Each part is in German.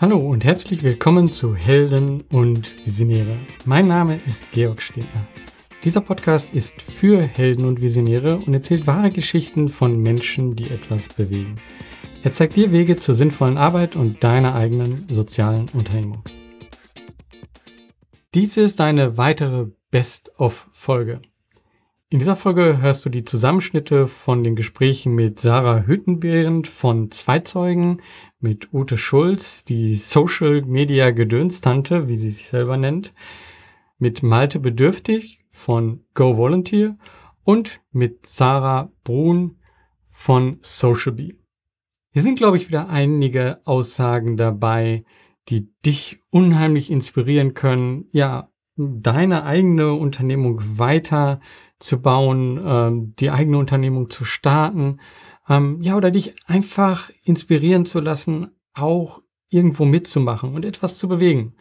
Hallo und herzlich willkommen zu Helden und Visionäre. Mein Name ist Georg Stedner. Dieser Podcast ist für Helden und Visionäre und erzählt wahre Geschichten von Menschen, die etwas bewegen. Er zeigt dir Wege zur sinnvollen Arbeit und deiner eigenen sozialen Unternehmung. Dies ist eine weitere Best-of-Folge. In dieser Folge hörst du die Zusammenschnitte von den Gesprächen mit Sarah Hüttenbehrend von Zweizeugen, mit Ute Schulz, die Social Media Gedönstante, wie sie sich selber nennt, mit Malte Bedürftig von Go Volunteer und mit Sarah Brun von Socialbee. Hier sind, glaube ich, wieder einige Aussagen dabei, die dich unheimlich inspirieren können, ja, deine eigene Unternehmung weiter zu bauen, ähm, die eigene Unternehmung zu starten, ähm, ja, oder dich einfach inspirieren zu lassen, auch irgendwo mitzumachen und etwas zu bewegen.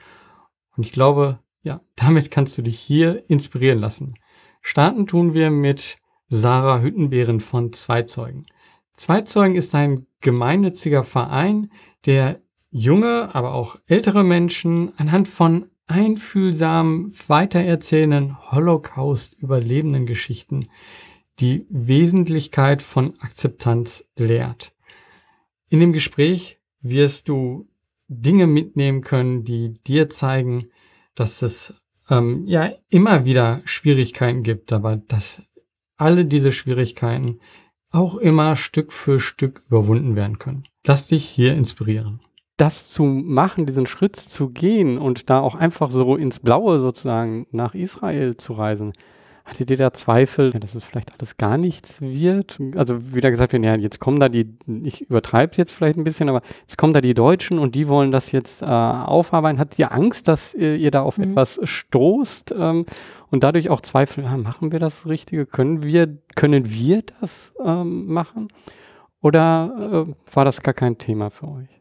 Und ich glaube, ja, damit kannst du dich hier inspirieren lassen. Starten tun wir mit Sarah Hüttenbeeren von Zweizeugen. Zweizeugen ist ein gemeinnütziger Verein, der junge, aber auch ältere Menschen anhand von einfühlsam weitererzählenden Holocaust-überlebenden Geschichten die Wesentlichkeit von Akzeptanz lehrt. In dem Gespräch wirst du Dinge mitnehmen können, die dir zeigen, dass es ähm, ja immer wieder Schwierigkeiten gibt, aber dass alle diese Schwierigkeiten auch immer Stück für Stück überwunden werden können. Lass dich hier inspirieren das zu machen, diesen Schritt zu gehen und da auch einfach so ins Blaue sozusagen nach Israel zu reisen, hattet ihr da Zweifel, dass es vielleicht alles gar nichts wird? Also wieder gesagt, ja, jetzt kommen da die, ich übertreibe es jetzt vielleicht ein bisschen, aber jetzt kommen da die Deutschen und die wollen das jetzt äh, aufarbeiten. Hattet ihr Angst, dass ihr, ihr da auf mhm. etwas stoßt ähm, und dadurch auch Zweifel, ja, machen wir das Richtige? Können wir, können wir das ähm, machen? Oder äh, war das gar kein Thema für euch?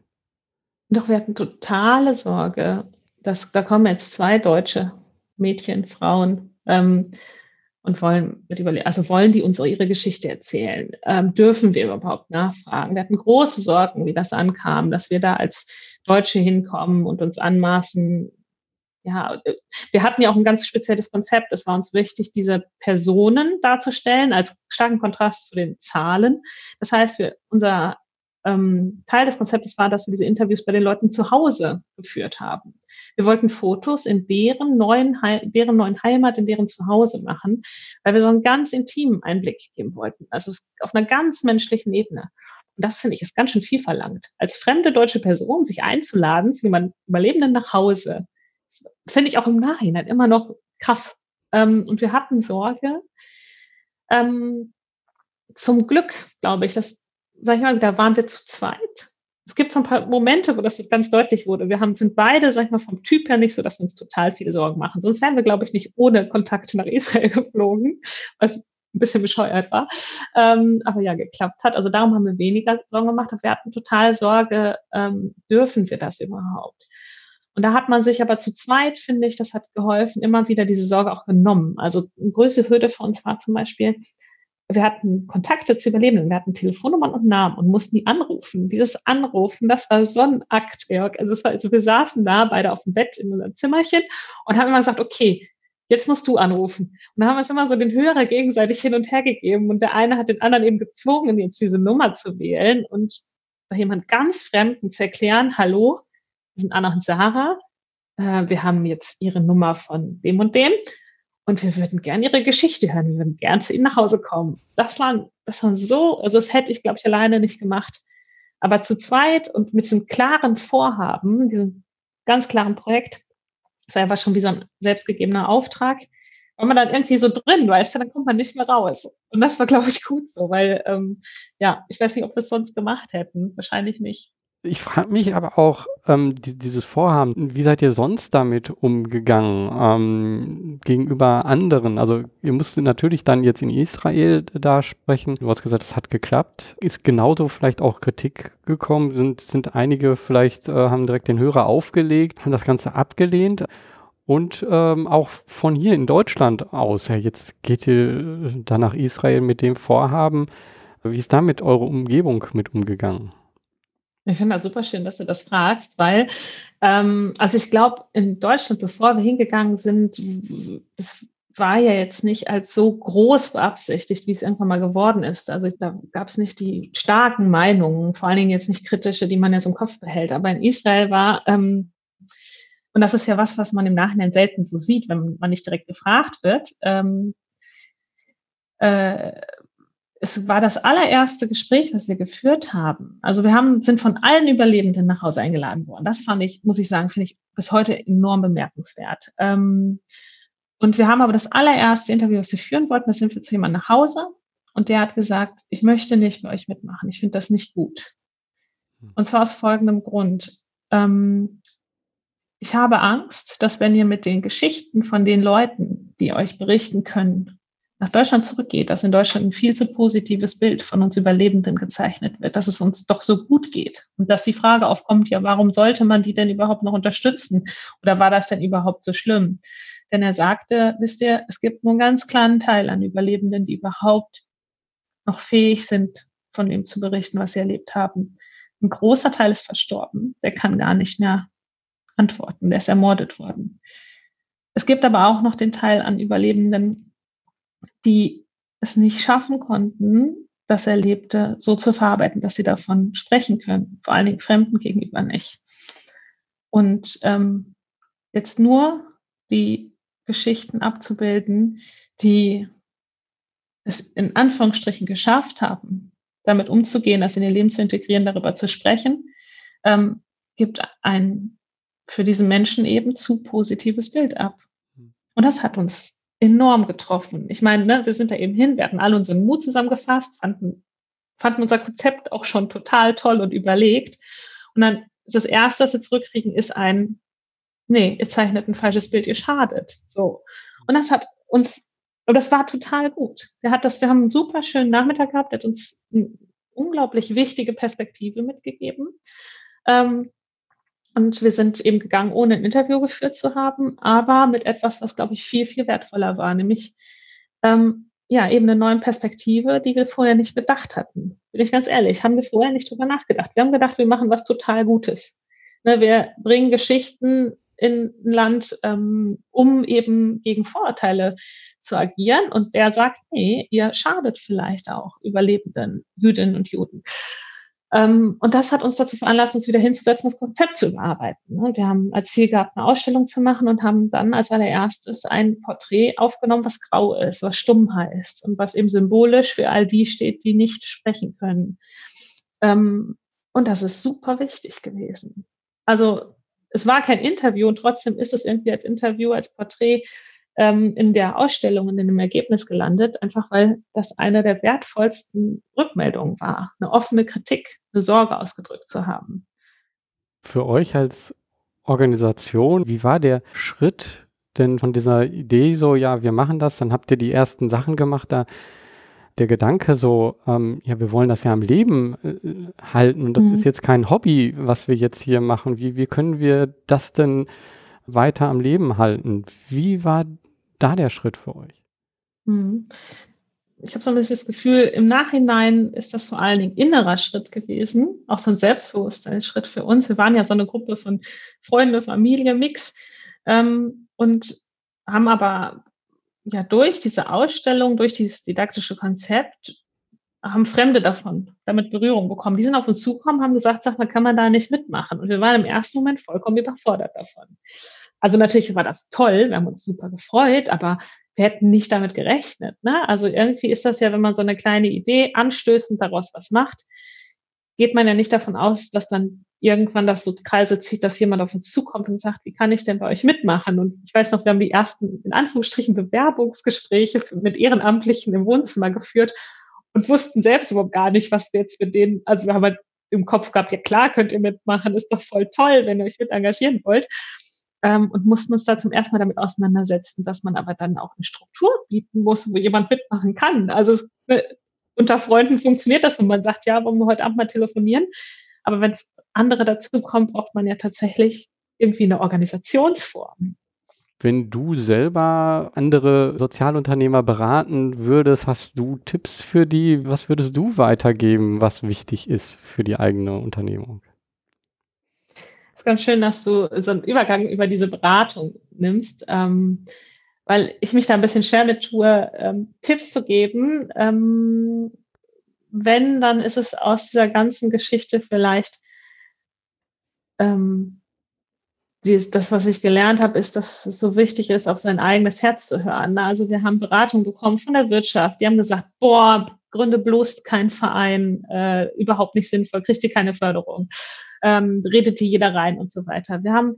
Doch, wir hatten totale Sorge, dass da kommen jetzt zwei deutsche Mädchen, Frauen ähm, und wollen mit überlegen, also wollen die uns ihre Geschichte erzählen? Ähm, dürfen wir überhaupt nachfragen? Wir hatten große Sorgen, wie das ankam, dass wir da als Deutsche hinkommen und uns anmaßen. Ja, wir hatten ja auch ein ganz spezielles Konzept. Es war uns wichtig, diese Personen darzustellen als starken Kontrast zu den Zahlen. Das heißt, wir, unser ähm, Teil des Konzeptes war, dass wir diese Interviews bei den Leuten zu Hause geführt haben. Wir wollten Fotos in deren neuen, deren neuen Heimat, in deren Zuhause machen, weil wir so einen ganz intimen Einblick geben wollten. Also auf einer ganz menschlichen Ebene. Und das finde ich ist ganz schön viel verlangt. Als fremde deutsche Person sich einzuladen zu jemandem Überlebenden nach Hause, finde ich auch im Nachhinein immer noch krass. Ähm, und wir hatten Sorge. Ähm, zum Glück, glaube ich, dass sag ich mal, da waren wir zu zweit. Es gibt so ein paar Momente, wo das ganz deutlich wurde. Wir haben, sind beide, sag ich mal, vom Typ her nicht so, dass wir uns total viele Sorgen machen. Sonst wären wir, glaube ich, nicht ohne Kontakt nach Israel geflogen, was ein bisschen bescheuert war. Ähm, aber ja, geklappt hat. Also darum haben wir weniger Sorgen gemacht. Wir hatten total Sorge, ähm, dürfen wir das überhaupt? Und da hat man sich aber zu zweit, finde ich, das hat geholfen, immer wieder diese Sorge auch genommen. Also eine größte Hürde für uns war zum Beispiel, wir hatten Kontakte zu Überlebenden, wir hatten Telefonnummern und Namen und mussten die anrufen. Dieses Anrufen, das war so ein Akt, Jörg. Also, war, also wir saßen da beide auf dem Bett in unserem Zimmerchen und haben immer gesagt, okay, jetzt musst du anrufen. Und dann haben wir uns immer so den Hörer gegenseitig hin und her gegeben und der eine hat den anderen eben gezwungen, jetzt diese Nummer zu wählen und bei jemand ganz Fremden zu erklären, hallo, wir sind Anna und Sarah, äh, wir haben jetzt ihre Nummer von dem und dem und wir würden gerne ihre Geschichte hören. Wir würden gern zu ihnen nach Hause kommen. Das war, das war so, also das hätte ich, glaube ich, alleine nicht gemacht. Aber zu zweit und mit diesem klaren Vorhaben, diesem ganz klaren Projekt, ist einfach schon wie so ein selbstgegebener Auftrag, war man dann irgendwie so drin, weißt du, dann kommt man nicht mehr raus. Und das war, glaube ich, gut so, weil, ähm, ja, ich weiß nicht, ob wir es sonst gemacht hätten. Wahrscheinlich nicht. Ich frage mich aber auch, ähm, die, dieses Vorhaben, wie seid ihr sonst damit umgegangen ähm, gegenüber anderen? Also ihr musstet natürlich dann jetzt in Israel da sprechen. Du hast gesagt, es hat geklappt. Ist genauso vielleicht auch Kritik gekommen? Sind, sind einige vielleicht, äh, haben direkt den Hörer aufgelegt, haben das Ganze abgelehnt? Und ähm, auch von hier in Deutschland aus, ja, jetzt geht ihr da nach Israel mit dem Vorhaben. Wie ist damit eure Umgebung mit umgegangen? Ich finde das super schön, dass du das fragst, weil, ähm, also ich glaube, in Deutschland, bevor wir hingegangen sind, das war ja jetzt nicht als so groß beabsichtigt, wie es irgendwann mal geworden ist. Also da gab es nicht die starken Meinungen, vor allen Dingen jetzt nicht kritische, die man jetzt im Kopf behält. Aber in Israel war, ähm, und das ist ja was, was man im Nachhinein selten so sieht, wenn man nicht direkt gefragt wird, ähm, äh, es war das allererste Gespräch, was wir geführt haben. Also wir haben, sind von allen Überlebenden nach Hause eingeladen worden. Das fand ich, muss ich sagen, finde ich bis heute enorm bemerkenswert. Ähm, und wir haben aber das allererste Interview, was wir führen wollten, da sind wir zu jemandem nach Hause und der hat gesagt, ich möchte nicht bei euch mitmachen. Ich finde das nicht gut. Hm. Und zwar aus folgendem Grund. Ähm, ich habe Angst, dass wenn ihr mit den Geschichten von den Leuten, die euch berichten können, nach Deutschland zurückgeht, dass in Deutschland ein viel zu positives Bild von uns Überlebenden gezeichnet wird, dass es uns doch so gut geht und dass die Frage aufkommt, ja, warum sollte man die denn überhaupt noch unterstützen oder war das denn überhaupt so schlimm? Denn er sagte, wisst ihr, es gibt nur einen ganz kleinen Teil an Überlebenden, die überhaupt noch fähig sind, von dem zu berichten, was sie erlebt haben. Ein großer Teil ist verstorben, der kann gar nicht mehr antworten, der ist ermordet worden. Es gibt aber auch noch den Teil an Überlebenden, die es nicht schaffen konnten, das Erlebte so zu verarbeiten, dass sie davon sprechen können, vor allen Dingen Fremden gegenüber nicht. Und ähm, jetzt nur die Geschichten abzubilden, die es in Anführungsstrichen geschafft haben, damit umzugehen, das in ihr Leben zu integrieren, darüber zu sprechen, ähm, gibt ein für diesen Menschen eben zu positives Bild ab. Hm. Und das hat uns enorm getroffen. Ich meine, ne, wir sind da eben hin, wir hatten alle unseren Mut zusammengefasst, fanden, fanden unser Konzept auch schon total toll und überlegt. Und dann das Erste, was wir zurückkriegen, ist ein, nee, ihr zeichnet ein falsches Bild, ihr schadet. So. Und das hat uns, und das war total gut. Der hat das, wir haben einen super schönen Nachmittag gehabt, der hat uns eine unglaublich wichtige Perspektive mitgegeben. Ähm, und wir sind eben gegangen, ohne ein Interview geführt zu haben, aber mit etwas, was, glaube ich, viel, viel wertvoller war, nämlich ähm, ja, eben eine neue Perspektive, die wir vorher nicht bedacht hatten. Bin ich ganz ehrlich, haben wir vorher nicht drüber nachgedacht. Wir haben gedacht, wir machen was total Gutes. Ne, wir bringen Geschichten in ein Land, ähm, um eben gegen Vorurteile zu agieren. Und der sagt, nee, ihr schadet vielleicht auch Überlebenden Jüdinnen und Juden. Ähm, und das hat uns dazu veranlasst, uns wieder hinzusetzen, das Konzept zu überarbeiten. Und wir haben als Ziel gehabt, eine Ausstellung zu machen und haben dann als allererstes ein Porträt aufgenommen, was grau ist, was stumm heißt und was eben symbolisch für all die steht, die nicht sprechen können. Ähm, und das ist super wichtig gewesen. Also es war kein Interview und trotzdem ist es irgendwie als Interview, als Porträt ähm, in der Ausstellung in dem Ergebnis gelandet, einfach weil das eine der wertvollsten Rückmeldungen war, eine offene Kritik, eine Sorge ausgedrückt zu haben. Für euch als Organisation, wie war der Schritt denn von dieser Idee so, ja, wir machen das, dann habt ihr die ersten Sachen gemacht, da der Gedanke so, ähm, ja, wir wollen das ja am Leben äh, halten und das mhm. ist jetzt kein Hobby, was wir jetzt hier machen. Wie, wie können wir das denn weiter am Leben halten? Wie war da der Schritt für euch? Hm. Ich habe so ein bisschen das Gefühl, im Nachhinein ist das vor allen Dingen innerer Schritt gewesen, auch so ein Selbstbewusstseinsschritt für uns. Wir waren ja so eine Gruppe von Freunde, Familie, Mix ähm, und haben aber ja durch diese Ausstellung, durch dieses didaktische Konzept haben Fremde davon damit Berührung bekommen. Die sind auf uns zugekommen, haben gesagt, sag mal, kann man da nicht mitmachen? Und wir waren im ersten Moment vollkommen überfordert davon. Also natürlich war das toll, wir haben uns super gefreut, aber wir hätten nicht damit gerechnet. Ne? Also irgendwie ist das ja, wenn man so eine kleine Idee anstößend daraus was macht, geht man ja nicht davon aus, dass dann irgendwann das so Kreise zieht, dass jemand auf uns zukommt und sagt, wie kann ich denn bei euch mitmachen? Und ich weiß noch, wir haben die ersten, in Anführungsstrichen, Bewerbungsgespräche mit Ehrenamtlichen im Wohnzimmer geführt und wussten selbst überhaupt gar nicht, was wir jetzt mit denen, also wir haben halt im Kopf gehabt, ja klar, könnt ihr mitmachen, ist doch voll toll, wenn ihr euch mit engagieren wollt ähm, und mussten uns da zum ersten Mal damit auseinandersetzen, dass man aber dann auch eine Struktur bieten muss, wo jemand mitmachen kann. Also es, äh, unter Freunden funktioniert das, wenn man sagt, ja, wollen wir heute Abend mal telefonieren. Aber wenn andere dazukommen, braucht man ja tatsächlich irgendwie eine Organisationsform. Wenn du selber andere Sozialunternehmer beraten würdest, hast du Tipps für die? Was würdest du weitergeben, was wichtig ist für die eigene Unternehmung? Ist ganz schön, dass du so einen Übergang über diese Beratung nimmst, ähm, weil ich mich da ein bisschen schwer mit tue, ähm, Tipps zu geben. Ähm, wenn, dann ist es aus dieser ganzen Geschichte vielleicht ähm, die, das, was ich gelernt habe, ist, dass es so wichtig ist, auf sein eigenes Herz zu hören. Also wir haben Beratung bekommen von der Wirtschaft. Die haben gesagt, boah, gründe bloß keinen Verein, äh, überhaupt nicht sinnvoll, kriegt ihr keine Förderung, ähm, redet die jeder rein und so weiter. Wir haben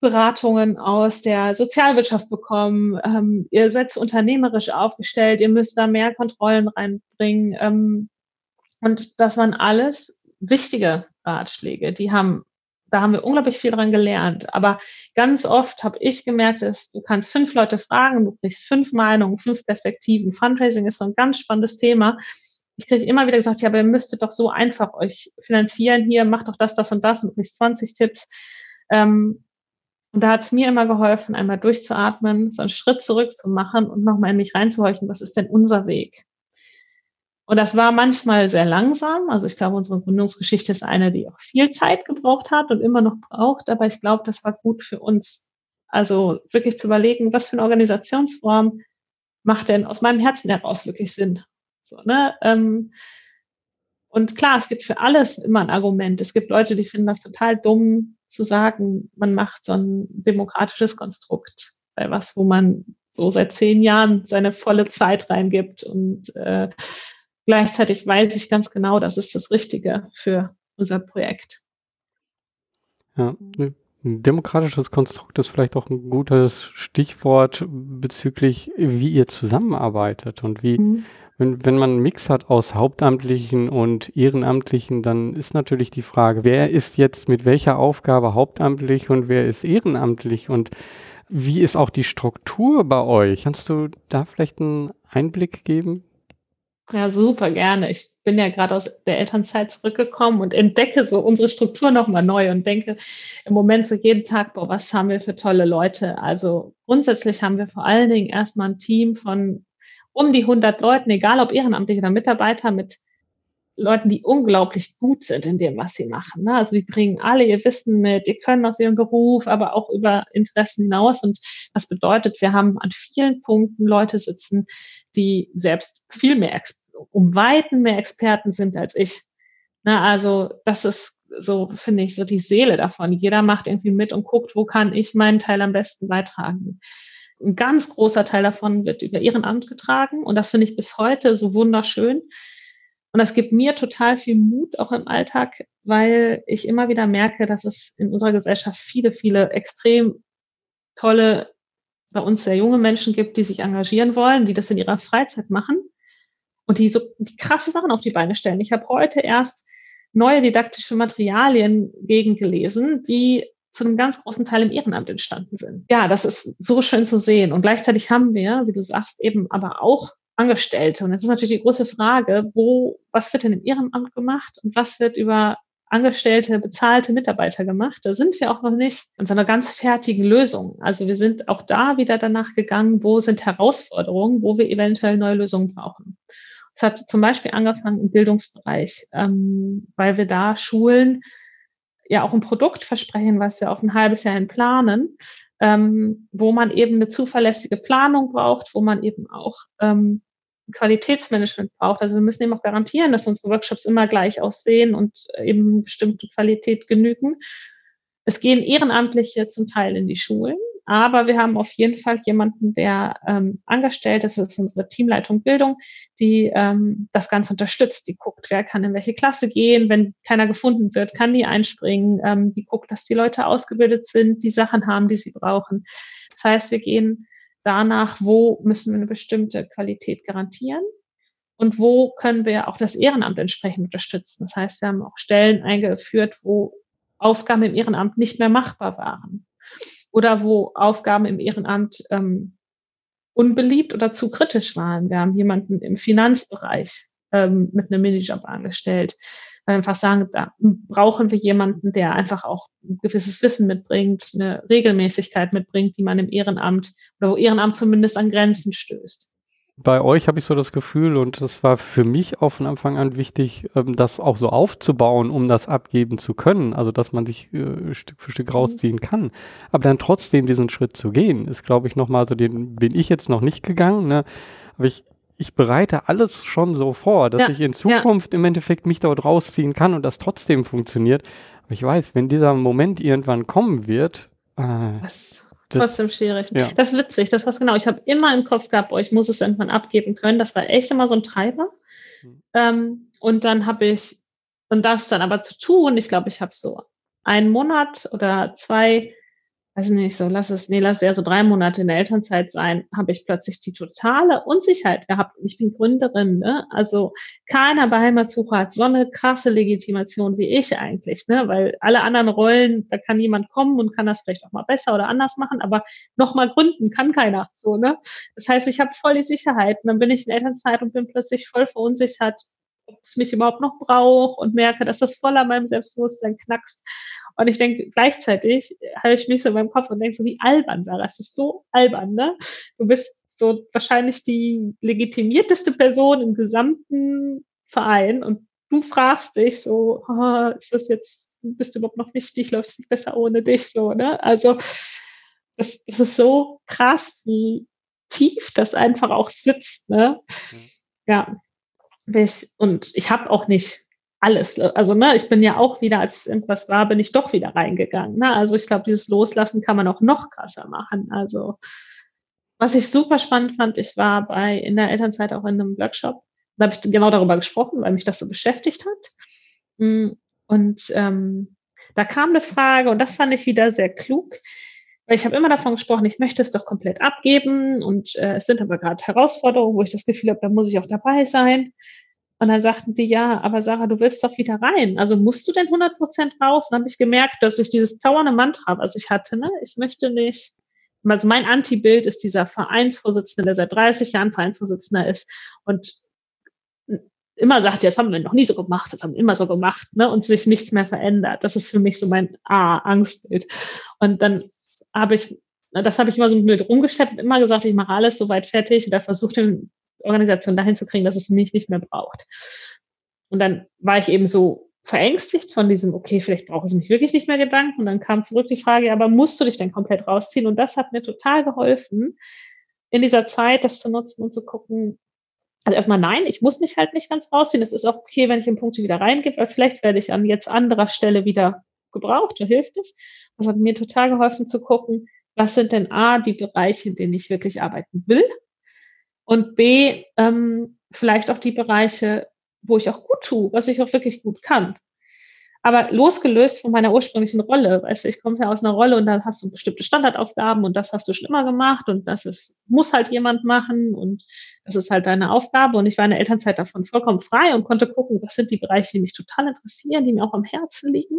Beratungen aus der Sozialwirtschaft bekommen. Ähm, ihr seid unternehmerisch aufgestellt, ihr müsst da mehr Kontrollen reinbringen. Ähm, und das waren alles wichtige Ratschläge. Die haben da haben wir unglaublich viel dran gelernt. Aber ganz oft habe ich gemerkt, dass du kannst fünf Leute fragen, du kriegst fünf Meinungen, fünf Perspektiven. Fundraising ist so ein ganz spannendes Thema. Ich kriege immer wieder gesagt, ja, aber ihr müsstet doch so einfach euch finanzieren hier, macht doch das, das und das und kriegst 20 Tipps. Ähm, und da hat es mir immer geholfen, einmal durchzuatmen, so einen Schritt zurück zu machen und nochmal in mich reinzuhorchen, was ist denn unser Weg? Und das war manchmal sehr langsam. Also ich glaube, unsere Gründungsgeschichte ist eine, die auch viel Zeit gebraucht hat und immer noch braucht. Aber ich glaube, das war gut für uns. Also wirklich zu überlegen, was für eine Organisationsform macht denn aus meinem Herzen heraus wirklich Sinn? So, ne? Ähm, und klar, es gibt für alles immer ein Argument. Es gibt Leute, die finden das total dumm zu sagen, man macht so ein demokratisches Konstrukt bei was, wo man so seit zehn Jahren seine volle Zeit reingibt und äh, Gleichzeitig weiß ich ganz genau, das ist das Richtige für unser Projekt. Ja, ein demokratisches Konstrukt ist vielleicht auch ein gutes Stichwort bezüglich, wie ihr zusammenarbeitet und wie, mhm. Wenn, wenn man einen Mix hat aus Hauptamtlichen und Ehrenamtlichen, dann ist natürlich die Frage, wer ist jetzt mit welcher Aufgabe hauptamtlich und wer ist ehrenamtlich und wie ist auch die Struktur bei euch? Kannst du da vielleicht einen Einblick geben? Ja, super gerne. Ich bin ja gerade aus der Elternzeit zurückgekommen und entdecke so unsere Struktur nochmal neu und denke im Moment so jeden Tag, boah, was haben wir für tolle Leute. Also grundsätzlich haben wir vor allen Dingen erstmal ein Team von um die 100 Leuten, egal ob ehrenamtlich oder Mitarbeiter, mit Leuten, die unglaublich gut sind in dem, was sie machen. Ne? Also die bringen alle ihr Wissen mit, die können aus ihrem Beruf, aber auch über Interessen hinaus. Und das bedeutet, wir haben an vielen Punkten Leute sitzen, die selbst viel mehr, um Weiten mehr Experten sind als ich. Na, also das ist so, finde ich, so die Seele davon. Jeder macht irgendwie mit und guckt, wo kann ich meinen Teil am besten beitragen. Ein ganz großer Teil davon wird über Ehrenamt getragen und das finde ich bis heute so wunderschön. Und das gibt mir total viel Mut auch im Alltag, weil ich immer wieder merke, dass es in unserer Gesellschaft viele, viele extrem tolle bei uns sehr junge Menschen gibt, die sich engagieren wollen, die das in ihrer Freizeit machen und die so die krasse Sachen auf die Beine stellen. Ich habe heute erst neue didaktische Materialien gegengelesen, die zu einem ganz großen Teil im Ehrenamt entstanden sind. Ja, das ist so schön zu sehen. Und gleichzeitig haben wir, wie du sagst, eben aber auch Angestellte. Und jetzt ist natürlich die große Frage, wo, was wird denn im Ehrenamt gemacht und was wird über angestellte, bezahlte Mitarbeiter gemacht. Da sind wir auch noch nicht in so einer ganz fertigen Lösung. Also wir sind auch da wieder danach gegangen, wo sind Herausforderungen, wo wir eventuell neue Lösungen brauchen. Es hat zum Beispiel angefangen im Bildungsbereich, ähm, weil wir da Schulen ja auch ein Produkt versprechen, was wir auf ein halbes Jahr hin planen, ähm, wo man eben eine zuverlässige Planung braucht, wo man eben auch ähm, Qualitätsmanagement braucht. Also wir müssen eben auch garantieren, dass unsere Workshops immer gleich aussehen und eben bestimmte Qualität genügen. Es gehen Ehrenamtliche zum Teil in die Schulen, aber wir haben auf jeden Fall jemanden, der ähm, angestellt ist, das ist unsere Teamleitung Bildung, die ähm, das Ganze unterstützt. Die guckt, wer kann in welche Klasse gehen. Wenn keiner gefunden wird, kann die einspringen. Ähm, die guckt, dass die Leute ausgebildet sind, die Sachen haben, die sie brauchen. Das heißt, wir gehen danach, wo müssen wir eine bestimmte Qualität garantieren und wo können wir auch das Ehrenamt entsprechend unterstützen. Das heißt, wir haben auch Stellen eingeführt, wo Aufgaben im Ehrenamt nicht mehr machbar waren oder wo Aufgaben im Ehrenamt ähm, unbeliebt oder zu kritisch waren. Wir haben jemanden im Finanzbereich ähm, mit einem Minijob angestellt einfach sagen, da brauchen wir jemanden, der einfach auch ein gewisses Wissen mitbringt, eine Regelmäßigkeit mitbringt, die man im Ehrenamt oder wo Ehrenamt zumindest an Grenzen stößt. Bei euch habe ich so das Gefühl, und das war für mich auch von Anfang an wichtig, ähm, das auch so aufzubauen, um das abgeben zu können. Also, dass man sich äh, Stück für Stück mhm. rausziehen kann. Aber dann trotzdem diesen Schritt zu gehen, ist, glaube ich, nochmal so, den bin ich jetzt noch nicht gegangen. Ne? Aber ich, ich bereite alles schon so vor, dass ja, ich in Zukunft ja. im Endeffekt mich dort rausziehen kann und das trotzdem funktioniert. Aber ich weiß, wenn dieser Moment irgendwann kommen wird, äh, Was? Trotzdem schwierig. Ja. Das ist witzig, das was genau. Ich habe immer im Kopf gehabt, oh, ich muss es irgendwann abgeben können. Das war echt immer so ein Treiber. Mhm. Ähm, und dann habe ich, und das dann aber zu tun, ich glaube, ich habe so einen Monat oder zwei weiß nicht, so lass es, nee, lass eher so drei Monate in der Elternzeit sein, habe ich plötzlich die totale Unsicherheit gehabt. Ich bin Gründerin, ne? Also keiner bei Heimatsuche hat so eine krasse Legitimation wie ich eigentlich, ne? Weil alle anderen Rollen, da kann jemand kommen und kann das vielleicht auch mal besser oder anders machen, aber nochmal gründen kann keiner, so, ne? Das heißt, ich habe voll die Sicherheit und dann bin ich in Elternzeit und bin plötzlich voll verunsichert, ob es mich überhaupt noch braucht und merke, dass das voll an meinem Selbstbewusstsein knackst. Und ich denke, gleichzeitig habe ich mich so in meinem Kopf und denke so, wie albern, Sarah, das ist so albern, ne? Du bist so wahrscheinlich die legitimierteste Person im gesamten Verein und du fragst dich so, oh, ist das jetzt, bist du überhaupt noch wichtig, läuft es nicht besser ohne dich, so, ne? Also, das, das ist so krass, wie tief das einfach auch sitzt, ne? Mhm. Ja. Und ich habe auch nicht alles. Also, ne, ich bin ja auch wieder, als irgendwas war, bin ich doch wieder reingegangen. Ne? Also ich glaube, dieses Loslassen kann man auch noch krasser machen. Also, was ich super spannend fand, ich war bei in der Elternzeit auch in einem Workshop. Da habe ich genau darüber gesprochen, weil mich das so beschäftigt hat. Mm, und ähm, da kam eine Frage, und das fand ich wieder sehr klug, weil ich habe immer davon gesprochen, ich möchte es doch komplett abgeben und äh, es sind aber gerade Herausforderungen, wo ich das Gefühl habe, da muss ich auch dabei sein. Und dann sagten die, ja, aber Sarah, du willst doch wieder rein. Also musst du denn 100 Prozent raus? Und dann habe ich gemerkt, dass ich dieses dauernde Mantra, was ich hatte, ne, ich möchte nicht, also mein Antibild ist dieser Vereinsvorsitzende, der seit 30 Jahren Vereinsvorsitzender ist und immer sagt, ja, das haben wir noch nie so gemacht, das haben wir immer so gemacht, ne, und sich nichts mehr verändert. Das ist für mich so mein ah, Angstbild. Und dann habe ich, das habe ich immer so mit rumgeschleppt und immer gesagt, ich mache alles soweit fertig oder versuche den Organisation dahin zu kriegen, dass es mich nicht mehr braucht. Und dann war ich eben so verängstigt von diesem, okay, vielleicht braucht es mich wirklich nicht mehr Gedanken. Und dann kam zurück die Frage, aber musst du dich denn komplett rausziehen? Und das hat mir total geholfen, in dieser Zeit das zu nutzen und zu gucken, also erstmal nein, ich muss mich halt nicht ganz rausziehen. Es ist auch okay, wenn ich in Punkte wieder reingehe, weil vielleicht werde ich an jetzt anderer Stelle wieder gebraucht, da hilft es. Das hat mir total geholfen zu gucken, was sind denn A, die Bereiche, in denen ich wirklich arbeiten will und B, ähm, vielleicht auch die Bereiche, wo ich auch gut tue, was ich auch wirklich gut kann. Aber losgelöst von meiner ursprünglichen Rolle, weißt du, ich komme ja aus einer Rolle und da hast du bestimmte Standardaufgaben und das hast du schon immer gemacht und das ist, muss halt jemand machen und das ist halt deine Aufgabe und ich war in der Elternzeit davon vollkommen frei und konnte gucken, was sind die Bereiche, die mich total interessieren, die mir auch am Herzen liegen.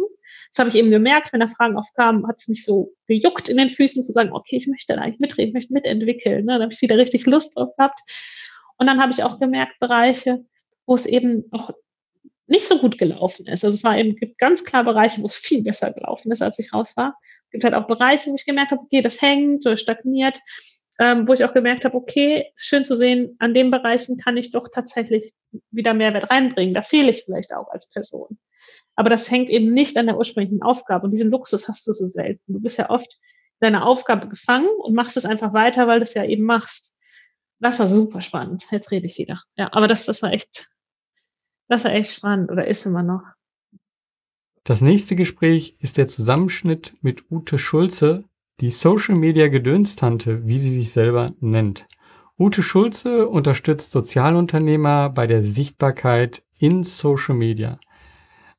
Das habe ich eben gemerkt, wenn da Fragen aufkamen, hat es mich so gejuckt in den Füßen zu sagen, okay, ich möchte da eigentlich mitreden, ich möchte mitentwickeln. Ne? Da habe ich wieder richtig Lust drauf gehabt. Und dann habe ich auch gemerkt, Bereiche, wo es eben auch nicht so gut gelaufen ist. Also es war eben, gibt ganz klar Bereiche, wo es viel besser gelaufen ist, als ich raus war. Es gibt halt auch Bereiche, wo ich gemerkt habe, okay, das hängt oder stagniert, ähm, wo ich auch gemerkt habe, okay, schön zu sehen, an den Bereichen kann ich doch tatsächlich wieder Mehrwert reinbringen. Da fehle ich vielleicht auch als Person. Aber das hängt eben nicht an der ursprünglichen Aufgabe. Und diesen Luxus hast du so selten. Du bist ja oft deine Aufgabe gefangen und machst es einfach weiter, weil du es ja eben machst. Das war super spannend. Jetzt rede ich wieder. Ja, aber das, das war echt das war echt spannend oder ist immer noch. Das nächste Gespräch ist der Zusammenschnitt mit Ute Schulze, die Social Media Gedönstante, wie sie sich selber nennt. Ute Schulze unterstützt Sozialunternehmer bei der Sichtbarkeit in Social Media.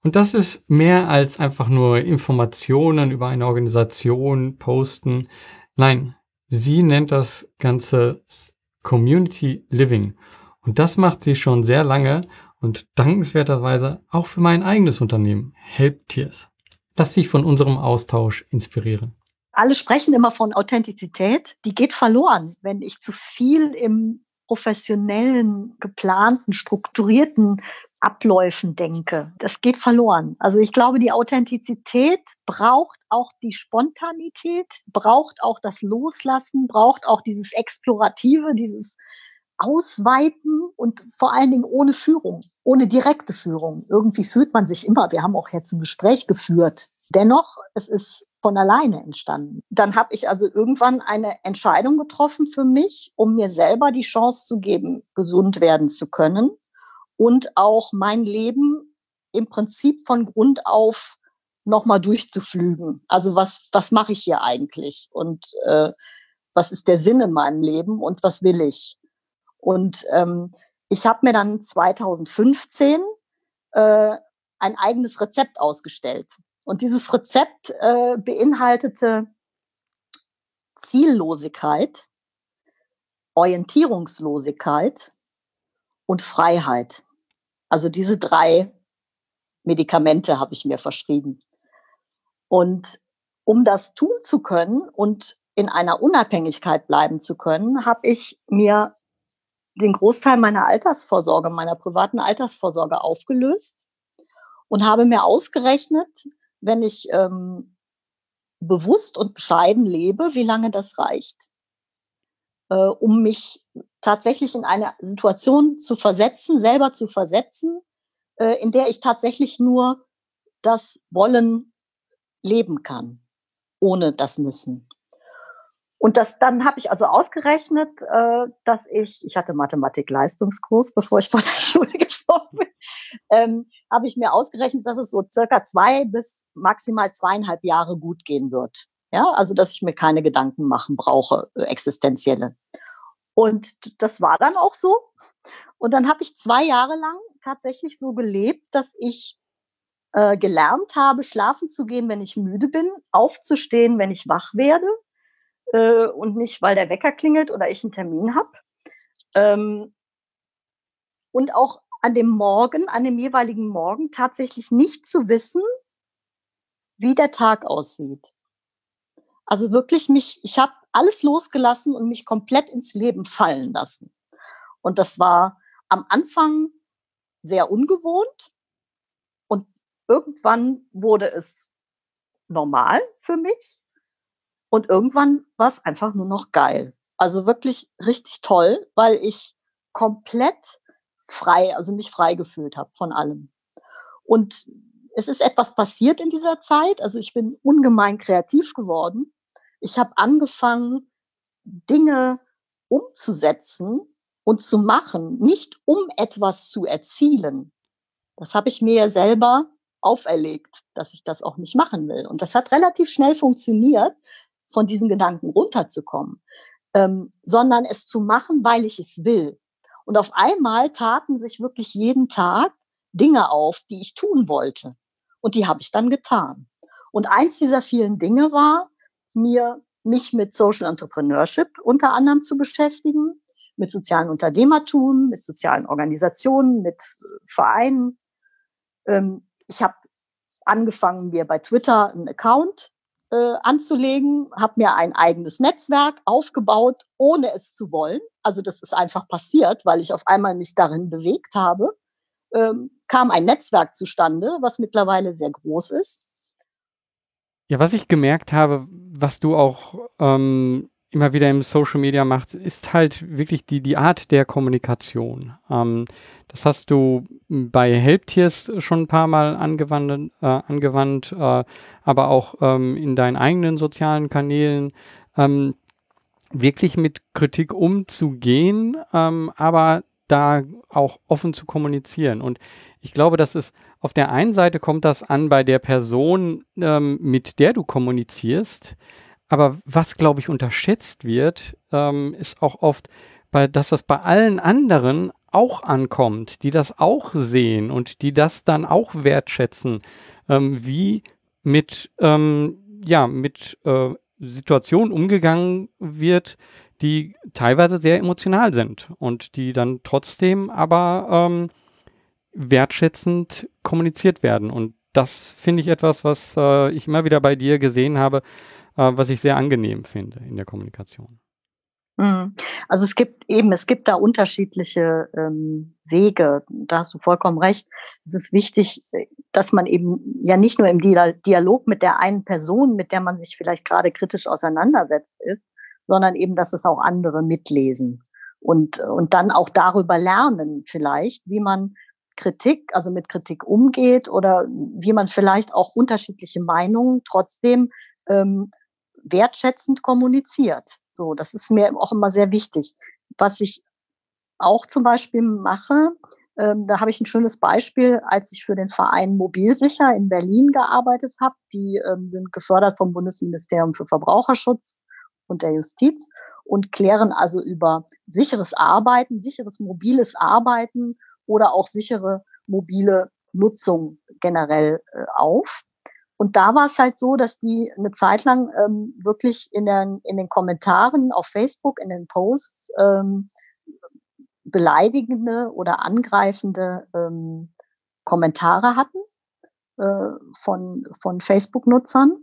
Und das ist mehr als einfach nur Informationen über eine Organisation posten. Nein, sie nennt das Ganze Community Living. Und das macht sie schon sehr lange und dankenswerterweise auch für mein eigenes Unternehmen, Helptiers. Lass dich von unserem Austausch inspirieren. Alle sprechen immer von Authentizität. Die geht verloren, wenn ich zu viel im professionellen, geplanten, strukturierten Abläufen denke. Das geht verloren. Also ich glaube, die Authentizität braucht auch die Spontanität, braucht auch das Loslassen, braucht auch dieses Explorative, dieses ausweiten und vor allen Dingen ohne Führung, ohne direkte Führung. Irgendwie fühlt man sich immer. Wir haben auch jetzt ein Gespräch geführt. Dennoch, es ist von alleine entstanden. Dann habe ich also irgendwann eine Entscheidung getroffen für mich, um mir selber die Chance zu geben, gesund werden zu können und auch mein Leben im Prinzip von Grund auf nochmal durchzuflügen. Also was, was mache ich hier eigentlich und äh, was ist der Sinn in meinem Leben und was will ich? Und ähm, ich habe mir dann 2015 äh, ein eigenes Rezept ausgestellt. Und dieses Rezept äh, beinhaltete Ziellosigkeit, Orientierungslosigkeit und Freiheit. Also diese drei Medikamente habe ich mir verschrieben. Und um das tun zu können und in einer Unabhängigkeit bleiben zu können, habe ich mir den Großteil meiner Altersvorsorge, meiner privaten Altersvorsorge aufgelöst und habe mir ausgerechnet, wenn ich ähm, bewusst und bescheiden lebe, wie lange das reicht, äh, um mich tatsächlich in eine Situation zu versetzen, selber zu versetzen, äh, in der ich tatsächlich nur das Wollen leben kann, ohne das Müssen. Und das, dann habe ich also ausgerechnet, äh, dass ich, ich hatte Mathematik-Leistungskurs, bevor ich von der Schule geflogen bin, ähm, habe ich mir ausgerechnet, dass es so circa zwei bis maximal zweieinhalb Jahre gut gehen wird. Ja, also dass ich mir keine Gedanken machen brauche, äh, existenzielle. Und das war dann auch so. Und dann habe ich zwei Jahre lang tatsächlich so gelebt, dass ich äh, gelernt habe, schlafen zu gehen, wenn ich müde bin, aufzustehen, wenn ich wach werde äh, und nicht, weil der Wecker klingelt oder ich einen Termin habe. Ähm, und auch an dem Morgen, an dem jeweiligen Morgen tatsächlich nicht zu wissen, wie der Tag aussieht. Also wirklich mich, ich habe alles losgelassen und mich komplett ins Leben fallen lassen. Und das war am Anfang sehr ungewohnt und irgendwann wurde es normal für mich und irgendwann war es einfach nur noch geil. Also wirklich richtig toll, weil ich komplett frei, also mich frei gefühlt habe von allem. Und es ist etwas passiert in dieser Zeit. Also ich bin ungemein kreativ geworden. Ich habe angefangen, Dinge umzusetzen und zu machen, nicht um etwas zu erzielen. Das habe ich mir selber auferlegt, dass ich das auch nicht machen will. Und das hat relativ schnell funktioniert, von diesen Gedanken runterzukommen, ähm, sondern es zu machen, weil ich es will. Und auf einmal taten sich wirklich jeden Tag Dinge auf, die ich tun wollte. Und die habe ich dann getan. Und eins dieser vielen Dinge war, mir mich mit Social Entrepreneurship unter anderem zu beschäftigen, mit sozialen Unternehmertum, mit sozialen Organisationen, mit äh, Vereinen. Ähm, ich habe angefangen, mir bei Twitter einen Account äh, anzulegen, habe mir ein eigenes Netzwerk aufgebaut, ohne es zu wollen. Also das ist einfach passiert, weil ich auf einmal mich darin bewegt habe. Ähm, kam ein Netzwerk zustande, was mittlerweile sehr groß ist. Ja, was ich gemerkt habe, was du auch ähm, immer wieder im Social Media machst, ist halt wirklich die, die Art der Kommunikation. Ähm, das hast du bei Helptiers schon ein paar Mal angewandt, äh, angewandt äh, aber auch ähm, in deinen eigenen sozialen Kanälen. Ähm, wirklich mit Kritik umzugehen, ähm, aber da auch offen zu kommunizieren. Und ich glaube, dass es auf der einen Seite kommt das an bei der Person, ähm, mit der du kommunizierst. Aber was, glaube ich, unterschätzt wird, ähm, ist auch oft, bei, dass das bei allen anderen auch ankommt, die das auch sehen und die das dann auch wertschätzen, ähm, wie mit, ähm, ja, mit äh, Situationen umgegangen wird, die teilweise sehr emotional sind und die dann trotzdem aber ähm, wertschätzend kommuniziert werden. Und das finde ich etwas, was äh, ich immer wieder bei dir gesehen habe, äh, was ich sehr angenehm finde in der Kommunikation. Mhm. Also es gibt eben, es gibt da unterschiedliche ähm, Wege. Da hast du vollkommen recht. Es ist wichtig, äh, dass man eben ja nicht nur im Dialog mit der einen Person, mit der man sich vielleicht gerade kritisch auseinandersetzt ist, sondern eben, dass es auch andere mitlesen und, und dann auch darüber lernen vielleicht, wie man Kritik, also mit Kritik umgeht oder wie man vielleicht auch unterschiedliche Meinungen trotzdem ähm, wertschätzend kommuniziert. So, das ist mir auch immer sehr wichtig. Was ich auch zum Beispiel mache, ähm, da habe ich ein schönes Beispiel, als ich für den Verein Mobilsicher in Berlin gearbeitet habe. Die ähm, sind gefördert vom Bundesministerium für Verbraucherschutz und der Justiz und klären also über sicheres Arbeiten, sicheres mobiles Arbeiten oder auch sichere mobile Nutzung generell äh, auf. Und da war es halt so, dass die eine Zeit lang ähm, wirklich in den, in den Kommentaren auf Facebook, in den Posts ähm, beleidigende oder angreifende ähm, Kommentare hatten äh, von, von Facebook-Nutzern.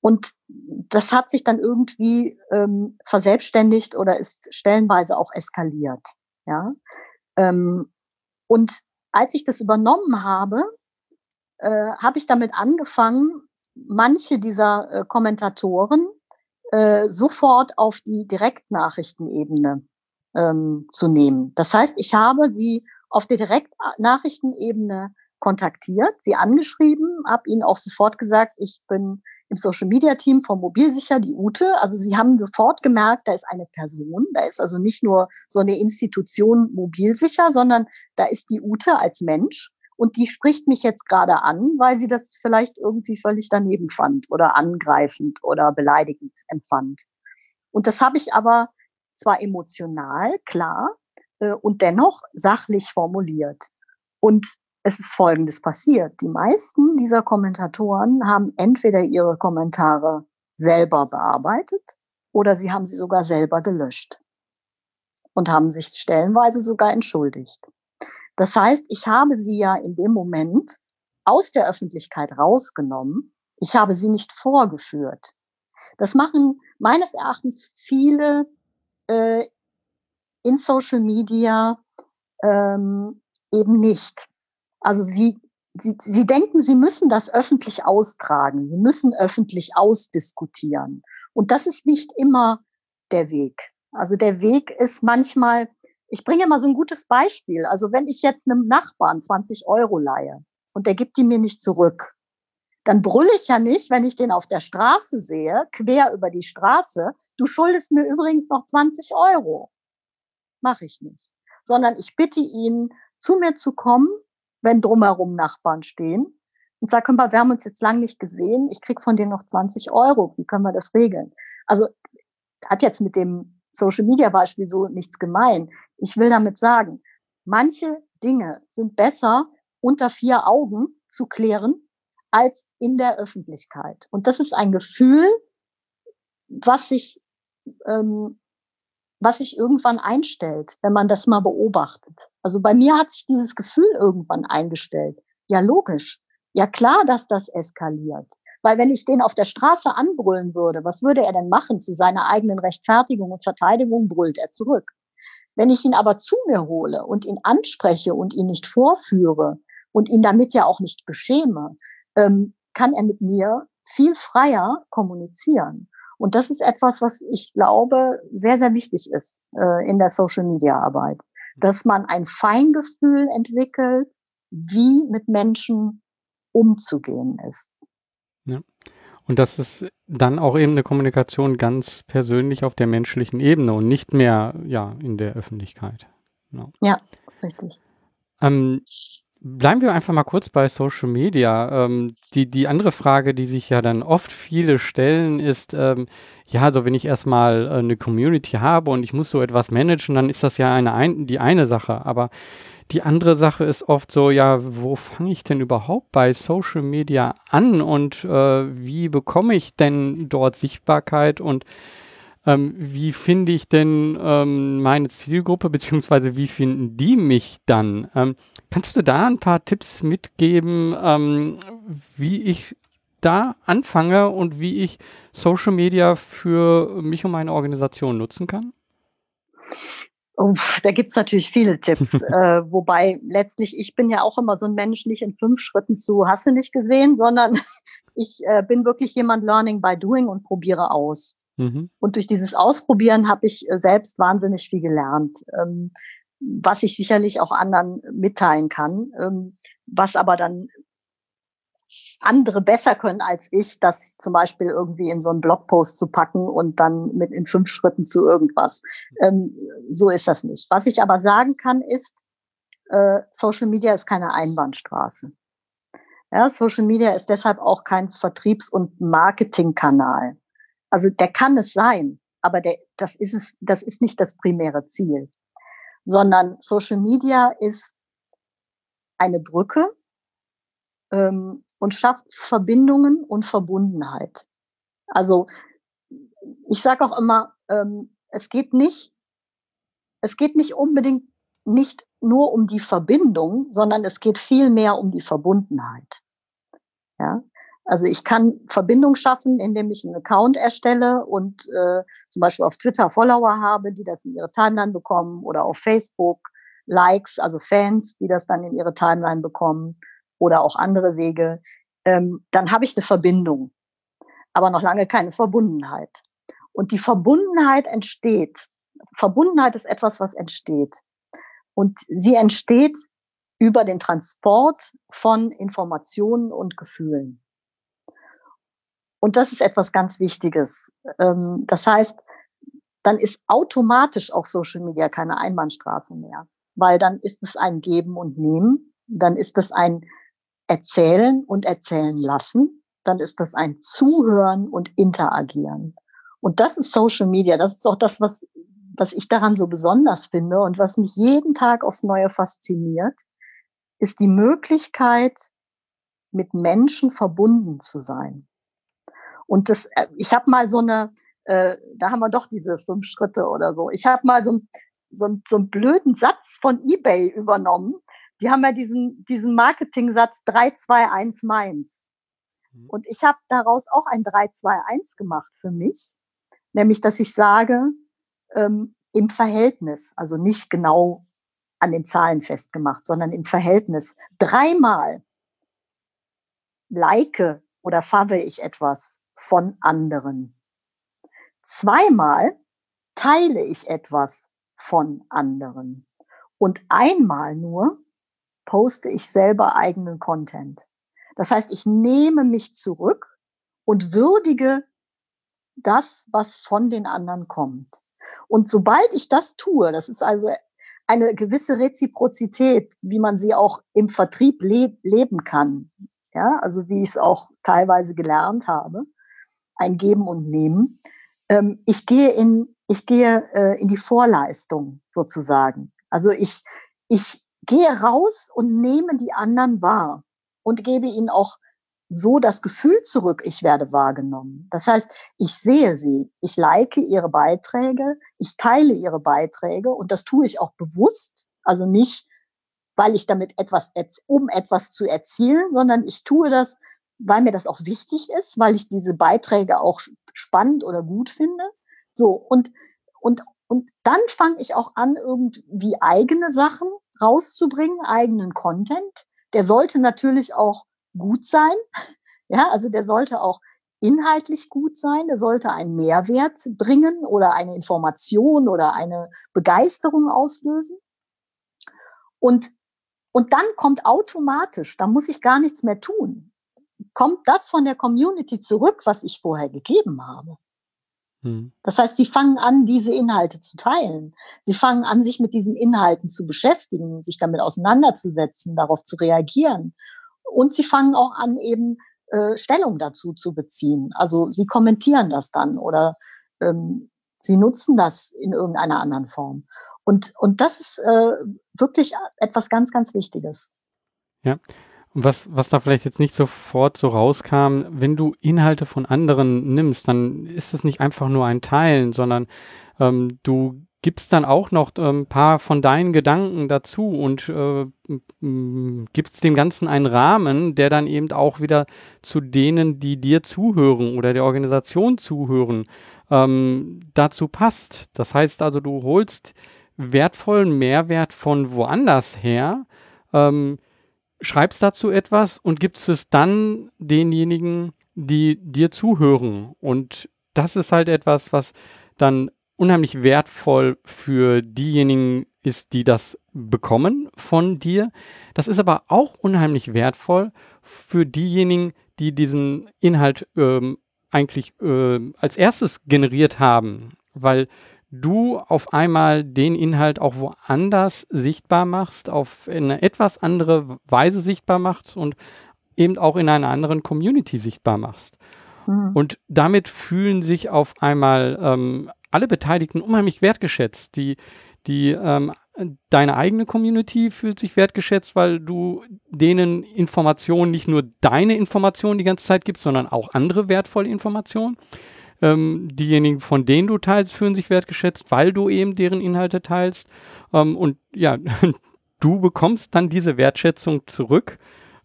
Und das hat sich dann irgendwie ähm, verselbstständigt oder ist stellenweise auch eskaliert. Ja? Ähm, und als ich das übernommen habe, äh, habe ich damit angefangen, manche dieser äh, Kommentatoren äh, sofort auf die Direktnachrichtenebene ähm, zu nehmen. Das heißt, ich habe sie auf der Direktnachrichtenebene kontaktiert, sie angeschrieben, habe ihnen auch sofort gesagt, ich bin im Social Media Team vom Mobilsicher, die Ute. Also sie haben sofort gemerkt, da ist eine Person, da ist also nicht nur so eine Institution Mobilsicher, sondern da ist die Ute als Mensch. Und die spricht mich jetzt gerade an, weil sie das vielleicht irgendwie völlig daneben fand oder angreifend oder beleidigend empfand. Und das habe ich aber zwar emotional, klar, äh, und dennoch sachlich formuliert. Und es ist Folgendes passiert. Die meisten dieser Kommentatoren haben entweder ihre Kommentare selber bearbeitet oder sie haben sie sogar selber gelöscht und haben sich stellenweise sogar entschuldigt. Das heißt, ich habe sie ja in dem Moment aus der Öffentlichkeit rausgenommen. Ich habe sie nicht vorgeführt. Das machen meines Erachtens viele äh, in Social Media ähm, eben nicht. Also sie, sie, sie denken, sie müssen das öffentlich austragen, sie müssen öffentlich ausdiskutieren. Und das ist nicht immer der Weg. Also der Weg ist manchmal, ich bringe mal so ein gutes Beispiel. Also wenn ich jetzt einem Nachbarn 20 Euro leihe und der gibt die mir nicht zurück, dann brülle ich ja nicht, wenn ich den auf der Straße sehe, quer über die Straße, du schuldest mir übrigens noch 20 Euro. Mache ich nicht. Sondern ich bitte ihn, zu mir zu kommen, wenn drumherum Nachbarn stehen und sage, wir, wir haben uns jetzt lang nicht gesehen, ich krieg von dir noch 20 Euro, wie können wir das regeln? Also hat jetzt mit dem Social Media Beispiel so nichts gemein. Ich will damit sagen, manche Dinge sind besser unter vier Augen zu klären, als in der Öffentlichkeit. Und das ist ein Gefühl, was sich, ähm, was sich irgendwann einstellt, wenn man das mal beobachtet. Also bei mir hat sich dieses Gefühl irgendwann eingestellt. Ja, logisch. Ja, klar, dass das eskaliert. Weil wenn ich den auf der Straße anbrüllen würde, was würde er denn machen? Zu seiner eigenen Rechtfertigung und Verteidigung brüllt er zurück. Wenn ich ihn aber zu mir hole und ihn anspreche und ihn nicht vorführe und ihn damit ja auch nicht beschäme, ähm, kann er mit mir viel freier kommunizieren. Und das ist etwas, was ich glaube, sehr, sehr wichtig ist äh, in der Social-Media-Arbeit. Dass man ein Feingefühl entwickelt, wie mit Menschen umzugehen ist. Ja. Und das ist dann auch eben eine Kommunikation ganz persönlich auf der menschlichen Ebene und nicht mehr ja in der Öffentlichkeit. Genau. Ja, richtig. Ähm, Bleiben wir einfach mal kurz bei Social Media. Ähm, die, die andere Frage, die sich ja dann oft viele stellen, ist, ähm, ja, also wenn ich erstmal äh, eine Community habe und ich muss so etwas managen, dann ist das ja eine, ein, die eine Sache. Aber die andere Sache ist oft so, ja, wo fange ich denn überhaupt bei Social Media an und äh, wie bekomme ich denn dort Sichtbarkeit und ähm, wie finde ich denn ähm, meine Zielgruppe, beziehungsweise wie finden die mich dann? Ähm, kannst du da ein paar Tipps mitgeben, ähm, wie ich da anfange und wie ich Social Media für mich und meine Organisation nutzen kann? Oh, da gibt's natürlich viele Tipps. äh, wobei letztlich, ich bin ja auch immer so ein Mensch, nicht in fünf Schritten zu hasse nicht gesehen, sondern ich äh, bin wirklich jemand Learning by Doing und probiere aus. Mhm. Und durch dieses Ausprobieren habe ich äh, selbst wahnsinnig viel gelernt, ähm, was ich sicherlich auch anderen mitteilen kann, ähm, was aber dann andere besser können als ich, das zum Beispiel irgendwie in so einen Blogpost zu packen und dann mit in fünf Schritten zu irgendwas. Ähm, so ist das nicht. Was ich aber sagen kann, ist, äh, Social Media ist keine Einbahnstraße. Ja, Social Media ist deshalb auch kein Vertriebs- und Marketingkanal. Also der kann es sein, aber der, das ist es, das ist nicht das primäre Ziel, sondern Social Media ist eine Brücke ähm, und schafft Verbindungen und Verbundenheit. Also ich sage auch immer, ähm, es geht nicht, es geht nicht unbedingt nicht nur um die Verbindung, sondern es geht viel mehr um die Verbundenheit. Ja, also ich kann Verbindung schaffen, indem ich einen Account erstelle und äh, zum Beispiel auf Twitter Follower habe, die das in ihre Timeline bekommen oder auf Facebook Likes, also Fans, die das dann in ihre Timeline bekommen oder auch andere Wege. Ähm, dann habe ich eine Verbindung, aber noch lange keine Verbundenheit. Und die Verbundenheit entsteht. Verbundenheit ist etwas, was entsteht. Und sie entsteht über den Transport von Informationen und Gefühlen. Und das ist etwas ganz Wichtiges. Ähm, das heißt, dann ist automatisch auch Social Media keine Einbahnstraße mehr, weil dann ist es ein Geben und Nehmen, dann ist es ein Erzählen und Erzählen lassen, dann ist das ein Zuhören und Interagieren. Und das ist Social Media. Das ist auch das, was, was ich daran so besonders finde und was mich jeden Tag aufs Neue fasziniert, ist die Möglichkeit, mit Menschen verbunden zu sein. Und das, äh, ich habe mal so eine, äh, da haben wir doch diese fünf Schritte oder so. Ich habe mal so, so, so einen blöden Satz von eBay übernommen. Die haben ja diesen, diesen Marketing-Satz 321 meins. Mhm. Und ich habe daraus auch ein 321 gemacht für mich. Nämlich, dass ich sage, ähm, im Verhältnis, also nicht genau an den Zahlen festgemacht, sondern im Verhältnis. Dreimal like oder favre ich etwas von anderen. Zweimal teile ich etwas von anderen. Und einmal nur poste ich selber eigenen Content. Das heißt, ich nehme mich zurück und würdige das, was von den anderen kommt. Und sobald ich das tue, das ist also eine gewisse Reziprozität, wie man sie auch im Vertrieb leb leben kann. Ja, also wie ich es auch teilweise gelernt habe ein Geben und Nehmen. Ähm, ich gehe in, ich gehe äh, in die Vorleistung sozusagen. Also ich, ich gehe raus und nehme die anderen wahr und gebe ihnen auch so das Gefühl zurück, ich werde wahrgenommen. Das heißt, ich sehe sie, ich like ihre Beiträge, ich teile ihre Beiträge und das tue ich auch bewusst, also nicht, weil ich damit etwas, um etwas zu erzielen, sondern ich tue das, weil mir das auch wichtig ist, weil ich diese Beiträge auch spannend oder gut finde. So, und, und, und dann fange ich auch an, irgendwie eigene Sachen rauszubringen, eigenen Content. Der sollte natürlich auch gut sein. Ja, also der sollte auch inhaltlich gut sein, der sollte einen Mehrwert bringen oder eine Information oder eine Begeisterung auslösen. Und, und dann kommt automatisch, da muss ich gar nichts mehr tun kommt das von der Community zurück, was ich vorher gegeben habe. Hm. Das heißt, sie fangen an, diese Inhalte zu teilen. Sie fangen an, sich mit diesen Inhalten zu beschäftigen, sich damit auseinanderzusetzen, darauf zu reagieren. Und sie fangen auch an, eben äh, Stellung dazu zu beziehen. Also sie kommentieren das dann oder ähm, sie nutzen das in irgendeiner anderen Form. Und, und das ist äh, wirklich etwas ganz, ganz Wichtiges. Ja, was, was da vielleicht jetzt nicht sofort so rauskam, wenn du Inhalte von anderen nimmst, dann ist es nicht einfach nur ein Teilen, sondern ähm, du gibst dann auch noch ein ähm, paar von deinen Gedanken dazu und äh, gibst dem Ganzen einen Rahmen, der dann eben auch wieder zu denen, die dir zuhören oder der Organisation zuhören, ähm, dazu passt. Das heißt also, du holst wertvollen Mehrwert von woanders her, ähm, schreibst dazu etwas und gibst es dann denjenigen, die dir zuhören. Und das ist halt etwas, was dann unheimlich wertvoll für diejenigen ist, die das bekommen von dir. Das ist aber auch unheimlich wertvoll für diejenigen, die diesen Inhalt ähm, eigentlich äh, als erstes generiert haben, weil du auf einmal den Inhalt auch woanders sichtbar machst, auf eine etwas andere Weise sichtbar machst und eben auch in einer anderen Community sichtbar machst. Mhm. Und damit fühlen sich auf einmal ähm, alle Beteiligten unheimlich wertgeschätzt. Die, die ähm, deine eigene Community fühlt sich wertgeschätzt, weil du denen Informationen, nicht nur deine Informationen die ganze Zeit gibst, sondern auch andere wertvolle Informationen. Ähm, diejenigen, von denen du teilst, fühlen sich wertgeschätzt, weil du eben deren Inhalte teilst. Ähm, und ja, du bekommst dann diese Wertschätzung zurück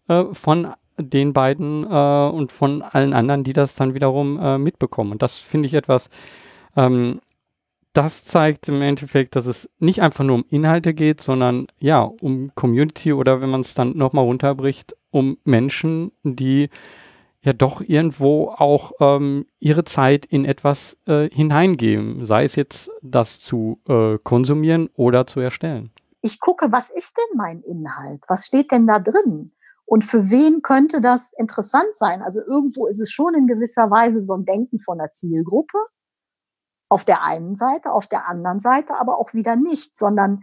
äh, von den beiden äh, und von allen anderen, die das dann wiederum äh, mitbekommen. Und das finde ich etwas, ähm, das zeigt im Endeffekt, dass es nicht einfach nur um Inhalte geht, sondern ja, um Community oder wenn man es dann nochmal runterbricht, um Menschen, die ja doch irgendwo auch ähm, ihre Zeit in etwas äh, hineingeben, sei es jetzt das zu äh, konsumieren oder zu erstellen. Ich gucke, was ist denn mein Inhalt? Was steht denn da drin? Und für wen könnte das interessant sein? Also irgendwo ist es schon in gewisser Weise so ein Denken von der Zielgruppe. Auf der einen Seite, auf der anderen Seite aber auch wieder nicht, sondern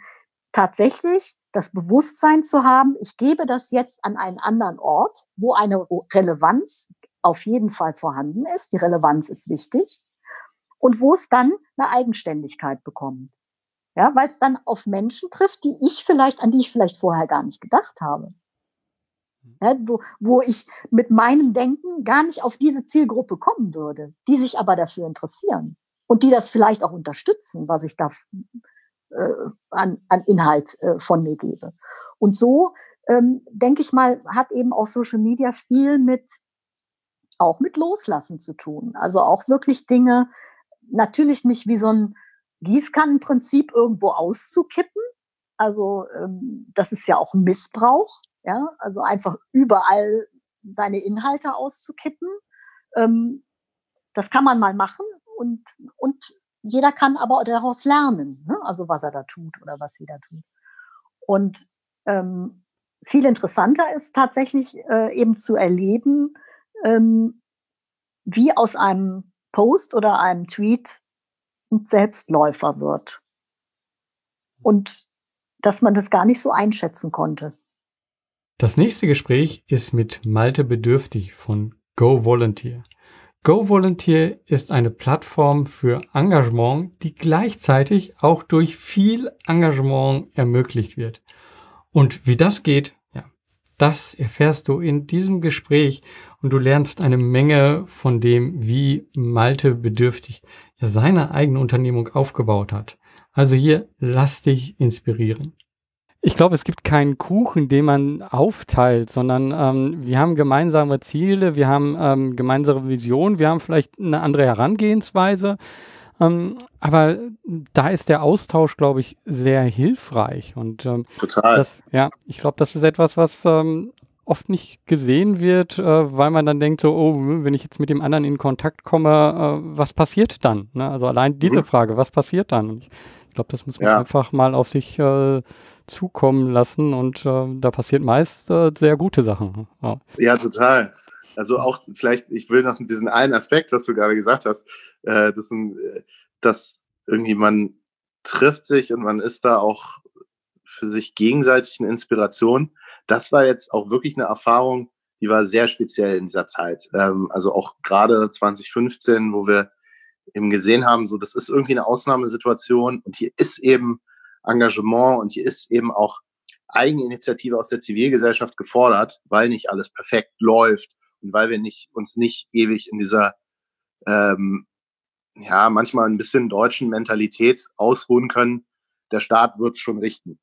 tatsächlich das Bewusstsein zu haben, ich gebe das jetzt an einen anderen Ort, wo eine Relevanz auf jeden Fall vorhanden ist. Die Relevanz ist wichtig. Und wo es dann eine Eigenständigkeit bekommt. Ja, weil es dann auf Menschen trifft, die ich vielleicht, an die ich vielleicht vorher gar nicht gedacht habe. Ja, wo, wo ich mit meinem Denken gar nicht auf diese Zielgruppe kommen würde, die sich aber dafür interessieren und die das vielleicht auch unterstützen, was ich da an, an Inhalt äh, von mir gebe. Und so, ähm, denke ich mal, hat eben auch Social Media viel mit, auch mit Loslassen zu tun. Also auch wirklich Dinge, natürlich nicht wie so ein Gießkannenprinzip irgendwo auszukippen. Also ähm, das ist ja auch Missbrauch, ja, also einfach überall seine Inhalte auszukippen. Ähm, das kann man mal machen und, und jeder kann aber daraus lernen, ne? also was er da tut oder was sie da tut. Und ähm, viel interessanter ist tatsächlich äh, eben zu erleben, ähm, wie aus einem Post oder einem Tweet ein Selbstläufer wird. Und dass man das gar nicht so einschätzen konnte. Das nächste Gespräch ist mit Malte Bedürftig von Go Volunteer. GoVolunteer ist eine Plattform für Engagement, die gleichzeitig auch durch viel Engagement ermöglicht wird. Und wie das geht, ja, das erfährst du in diesem Gespräch und du lernst eine Menge von dem, wie Malte bedürftig seine eigene Unternehmung aufgebaut hat. Also hier lass dich inspirieren. Ich glaube, es gibt keinen Kuchen, den man aufteilt, sondern ähm, wir haben gemeinsame Ziele, wir haben ähm, gemeinsame Visionen, wir haben vielleicht eine andere Herangehensweise. Ähm, aber da ist der Austausch, glaube ich, sehr hilfreich. Und ähm, total. Das, ja, ich glaube, das ist etwas, was ähm, oft nicht gesehen wird, äh, weil man dann denkt, so, oh, wenn ich jetzt mit dem anderen in Kontakt komme, äh, was passiert dann? Ne? Also allein diese mhm. Frage, was passiert dann? Ich glaube, das muss man ja. einfach mal auf sich äh, zukommen lassen und äh, da passiert meist äh, sehr gute Sachen. Ja. ja. total. Also auch vielleicht, ich will noch diesen einen Aspekt, was du gerade gesagt hast, äh, das, ein, dass irgendwie man trifft sich und man ist da auch für sich gegenseitig eine Inspiration. Das war jetzt auch wirklich eine Erfahrung, die war sehr speziell in dieser Zeit. Ähm, also auch gerade 2015, wo wir eben gesehen haben, so das ist irgendwie eine Ausnahmesituation und hier ist eben Engagement und hier ist eben auch Eigeninitiative aus der Zivilgesellschaft gefordert, weil nicht alles perfekt läuft und weil wir nicht, uns nicht ewig in dieser, ähm, ja, manchmal ein bisschen deutschen Mentalität ausruhen können, der Staat wird schon richten.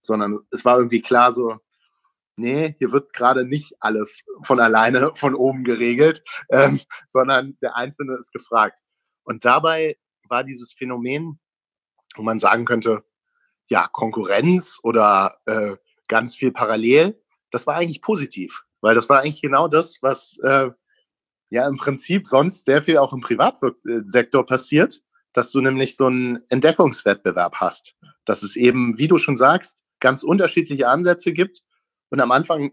Sondern es war irgendwie klar so, nee, hier wird gerade nicht alles von alleine von oben geregelt, ähm, sondern der Einzelne ist gefragt. Und dabei war dieses Phänomen, wo man sagen könnte, ja, Konkurrenz oder äh, ganz viel parallel, das war eigentlich positiv, weil das war eigentlich genau das, was äh, ja im Prinzip sonst sehr viel auch im Privatsektor passiert, dass du nämlich so einen Entdeckungswettbewerb hast. Dass es eben, wie du schon sagst, ganz unterschiedliche Ansätze gibt. Und am Anfang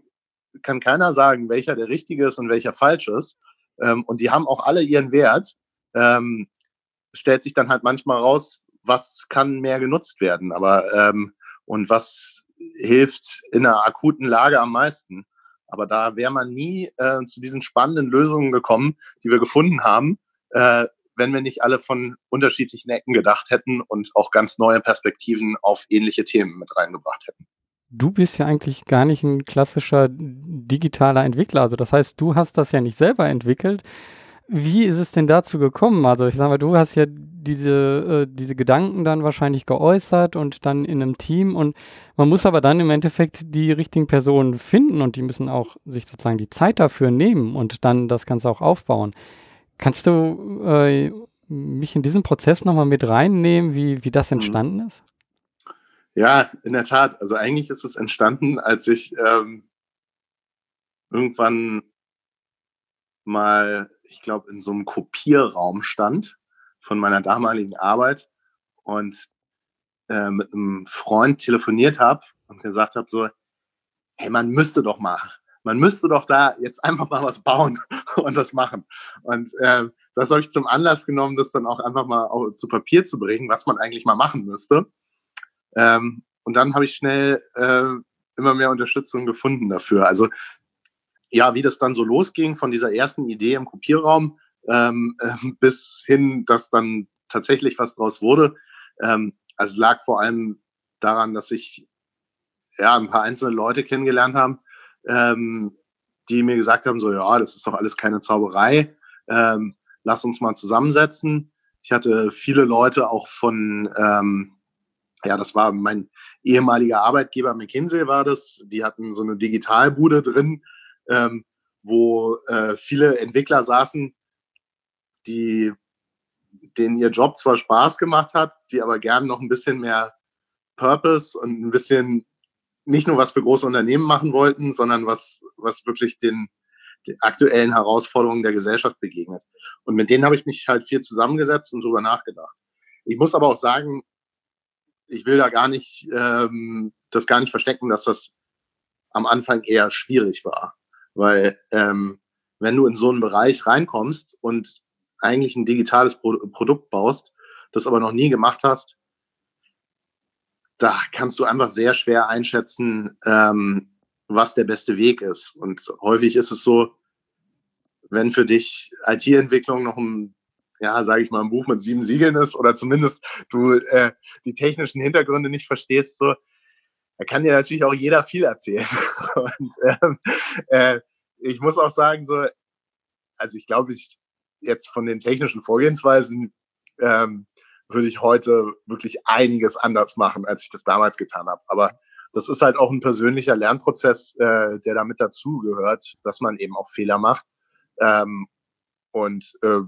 kann keiner sagen, welcher der richtige ist und welcher falsch ist. Ähm, und die haben auch alle ihren Wert. Ähm, stellt sich dann halt manchmal raus, was kann mehr genutzt werden, aber ähm, und was hilft in einer akuten Lage am meisten. Aber da wäre man nie äh, zu diesen spannenden Lösungen gekommen, die wir gefunden haben, äh, wenn wir nicht alle von unterschiedlichen Ecken gedacht hätten und auch ganz neue Perspektiven auf ähnliche Themen mit reingebracht hätten. Du bist ja eigentlich gar nicht ein klassischer digitaler Entwickler. Also das heißt, du hast das ja nicht selber entwickelt. Wie ist es denn dazu gekommen? Also ich sage mal, du hast ja diese, äh, diese Gedanken dann wahrscheinlich geäußert und dann in einem Team und man muss aber dann im Endeffekt die richtigen Personen finden und die müssen auch sich sozusagen die Zeit dafür nehmen und dann das Ganze auch aufbauen. Kannst du äh, mich in diesen Prozess nochmal mit reinnehmen, wie, wie das mhm. entstanden ist? Ja, in der Tat. Also eigentlich ist es entstanden, als ich ähm, irgendwann mal, ich glaube, in so einem Kopierraum stand von meiner damaligen Arbeit und äh, mit einem Freund telefoniert habe und gesagt habe so, hey, man müsste doch mal, man müsste doch da jetzt einfach mal was bauen und das machen. Und äh, das habe ich zum Anlass genommen, das dann auch einfach mal zu Papier zu bringen, was man eigentlich mal machen müsste. Ähm, und dann habe ich schnell äh, immer mehr Unterstützung gefunden dafür. Also ja, wie das dann so losging von dieser ersten Idee im Kopierraum ähm, äh, bis hin, dass dann tatsächlich was draus wurde. Ähm, also es lag vor allem daran, dass ich ja ein paar einzelne Leute kennengelernt haben, ähm, die mir gesagt haben, so ja, das ist doch alles keine Zauberei, ähm, lass uns mal zusammensetzen. Ich hatte viele Leute auch von, ähm, ja, das war mein ehemaliger Arbeitgeber McKinsey war das, die hatten so eine Digitalbude drin, ähm, wo äh, viele Entwickler saßen, die denen ihr Job zwar Spaß gemacht hat, die aber gern noch ein bisschen mehr Purpose und ein bisschen nicht nur was für große Unternehmen machen wollten, sondern was, was wirklich den, den aktuellen Herausforderungen der Gesellschaft begegnet. Und mit denen habe ich mich halt viel zusammengesetzt und drüber nachgedacht. Ich muss aber auch sagen, ich will da gar nicht ähm, das gar nicht verstecken, dass das am Anfang eher schwierig war. Weil ähm, wenn du in so einen Bereich reinkommst und eigentlich ein digitales Pro Produkt baust, das aber noch nie gemacht hast, da kannst du einfach sehr schwer einschätzen, ähm, was der beste Weg ist. Und häufig ist es so, wenn für dich IT-Entwicklung noch ein, ja, sage ich mal, ein Buch mit sieben Siegeln ist oder zumindest du äh, die technischen Hintergründe nicht verstehst, so, da kann dir natürlich auch jeder viel erzählen. Und ähm, äh, ich muss auch sagen, so, also ich glaube, ich jetzt von den technischen Vorgehensweisen ähm, würde ich heute wirklich einiges anders machen, als ich das damals getan habe. Aber das ist halt auch ein persönlicher Lernprozess, äh, der damit dazugehört, dass man eben auch Fehler macht. Ähm, und äh,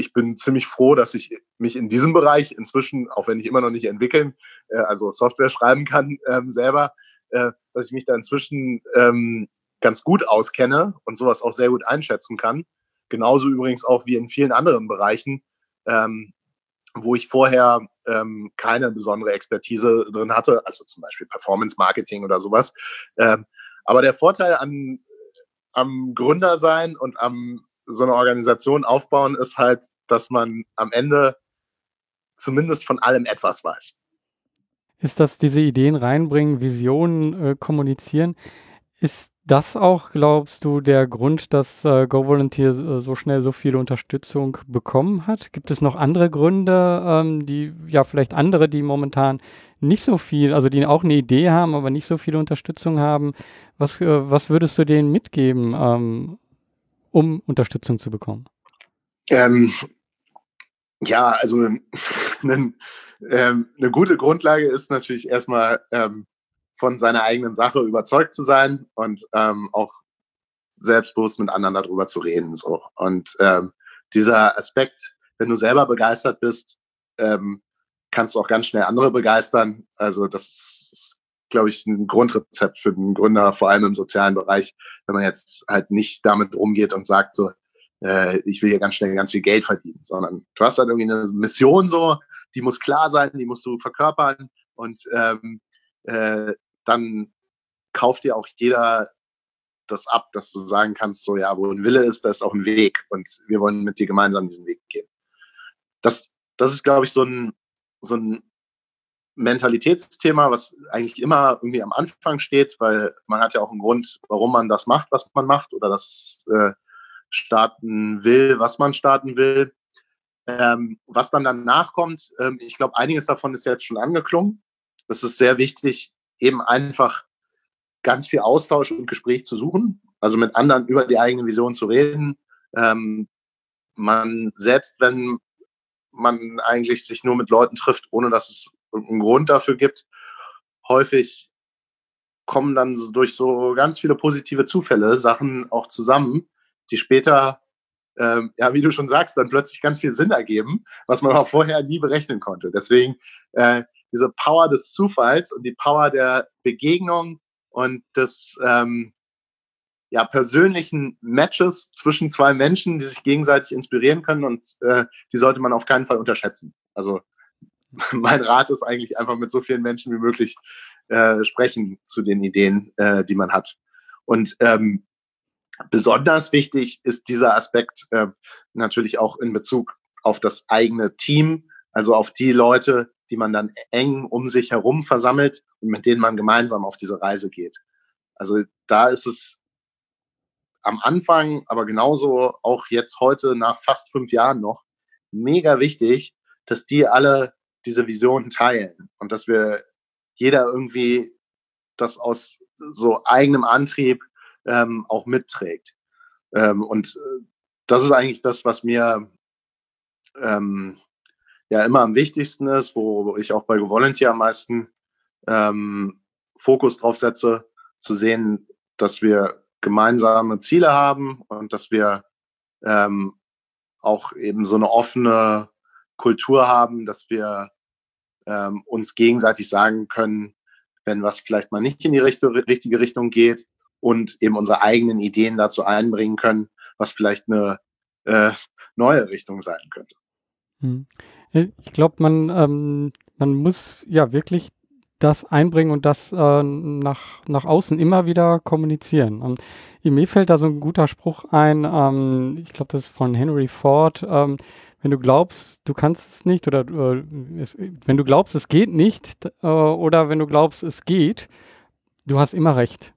ich bin ziemlich froh, dass ich mich in diesem Bereich inzwischen, auch wenn ich immer noch nicht entwickeln, äh, also Software schreiben kann ähm, selber, äh, dass ich mich da inzwischen ähm, ganz gut auskenne und sowas auch sehr gut einschätzen kann. Genauso übrigens auch wie in vielen anderen Bereichen, ähm, wo ich vorher ähm, keine besondere Expertise drin hatte, also zum Beispiel Performance Marketing oder sowas. Ähm, aber der Vorteil an, am Gründer sein und am so eine Organisation aufbauen ist halt, dass man am Ende zumindest von allem etwas weiß. Ist das diese Ideen reinbringen, Visionen äh, kommunizieren? Ist das auch, glaubst du, der Grund, dass äh, GoVolunteer äh, so schnell so viele Unterstützung bekommen hat? Gibt es noch andere Gründe, ähm, die, ja, vielleicht andere, die momentan nicht so viel, also die auch eine Idee haben, aber nicht so viel Unterstützung haben? Was, äh, was würdest du denen mitgeben, ähm, um Unterstützung zu bekommen? Ähm, ja, also eine, ähm, eine gute Grundlage ist natürlich erstmal ähm, von seiner eigenen Sache überzeugt zu sein und ähm, auch selbstbewusst mit anderen darüber zu reden. So. Und ähm, dieser Aspekt, wenn du selber begeistert bist, ähm, kannst du auch ganz schnell andere begeistern. Also das ist, glaube ich, ein Grundrezept für den Gründer, vor allem im sozialen Bereich, wenn man jetzt halt nicht damit umgeht und sagt so, äh, ich will hier ganz schnell ganz viel Geld verdienen, sondern du hast halt irgendwie eine Mission so, die muss klar sein, die musst du verkörpern und ähm, äh, dann kauft dir auch jeder das ab, dass du sagen kannst, so ja, wo ein Wille ist, da ist auch ein Weg und wir wollen mit dir gemeinsam diesen Weg gehen. Das, das ist, glaube ich, so ein, so ein Mentalitätsthema, was eigentlich immer irgendwie am Anfang steht, weil man hat ja auch einen Grund, warum man das macht, was man macht oder das äh, starten will, was man starten will. Ähm, was dann danach kommt, ähm, ich glaube, einiges davon ist jetzt schon angeklungen. Es ist sehr wichtig, eben einfach ganz viel Austausch und Gespräch zu suchen, also mit anderen über die eigene Vision zu reden. Ähm, man, selbst wenn man eigentlich sich nur mit Leuten trifft, ohne dass es einen Grund dafür gibt, häufig kommen dann durch so ganz viele positive Zufälle Sachen auch zusammen, die später, ähm, ja, wie du schon sagst, dann plötzlich ganz viel Sinn ergeben, was man auch vorher nie berechnen konnte. Deswegen äh, diese Power des Zufalls und die Power der Begegnung und des ähm, ja, persönlichen Matches zwischen zwei Menschen, die sich gegenseitig inspirieren können und äh, die sollte man auf keinen Fall unterschätzen. Also mein Rat ist eigentlich einfach mit so vielen Menschen wie möglich äh, sprechen zu den Ideen, äh, die man hat. Und ähm, Besonders wichtig ist dieser Aspekt äh, natürlich auch in Bezug auf das eigene Team, also auf die Leute, die man dann eng um sich herum versammelt und mit denen man gemeinsam auf diese Reise geht. Also da ist es am Anfang, aber genauso auch jetzt heute nach fast fünf Jahren noch, mega wichtig, dass die alle diese Vision teilen und dass wir jeder irgendwie das aus so eigenem Antrieb ähm, auch mitträgt. Ähm, und äh, das ist eigentlich das, was mir ähm, ja immer am wichtigsten ist, wo ich auch bei GoVolunteer am meisten ähm, Fokus drauf setze, zu sehen, dass wir gemeinsame Ziele haben und dass wir ähm, auch eben so eine offene Kultur haben, dass wir ähm, uns gegenseitig sagen können, wenn was vielleicht mal nicht in die richtige Richtung geht und eben unsere eigenen Ideen dazu einbringen können, was vielleicht eine äh, neue Richtung sein könnte. Hm. Ich glaube, man, ähm, man muss ja wirklich das einbringen und das äh, nach, nach außen immer wieder kommunizieren. Und mir fällt da so ein guter Spruch ein, ähm, ich glaube, das ist von Henry Ford, ähm, wenn du glaubst, du kannst es nicht oder äh, es, wenn du glaubst, es geht nicht äh, oder wenn du glaubst, es geht, du hast immer recht.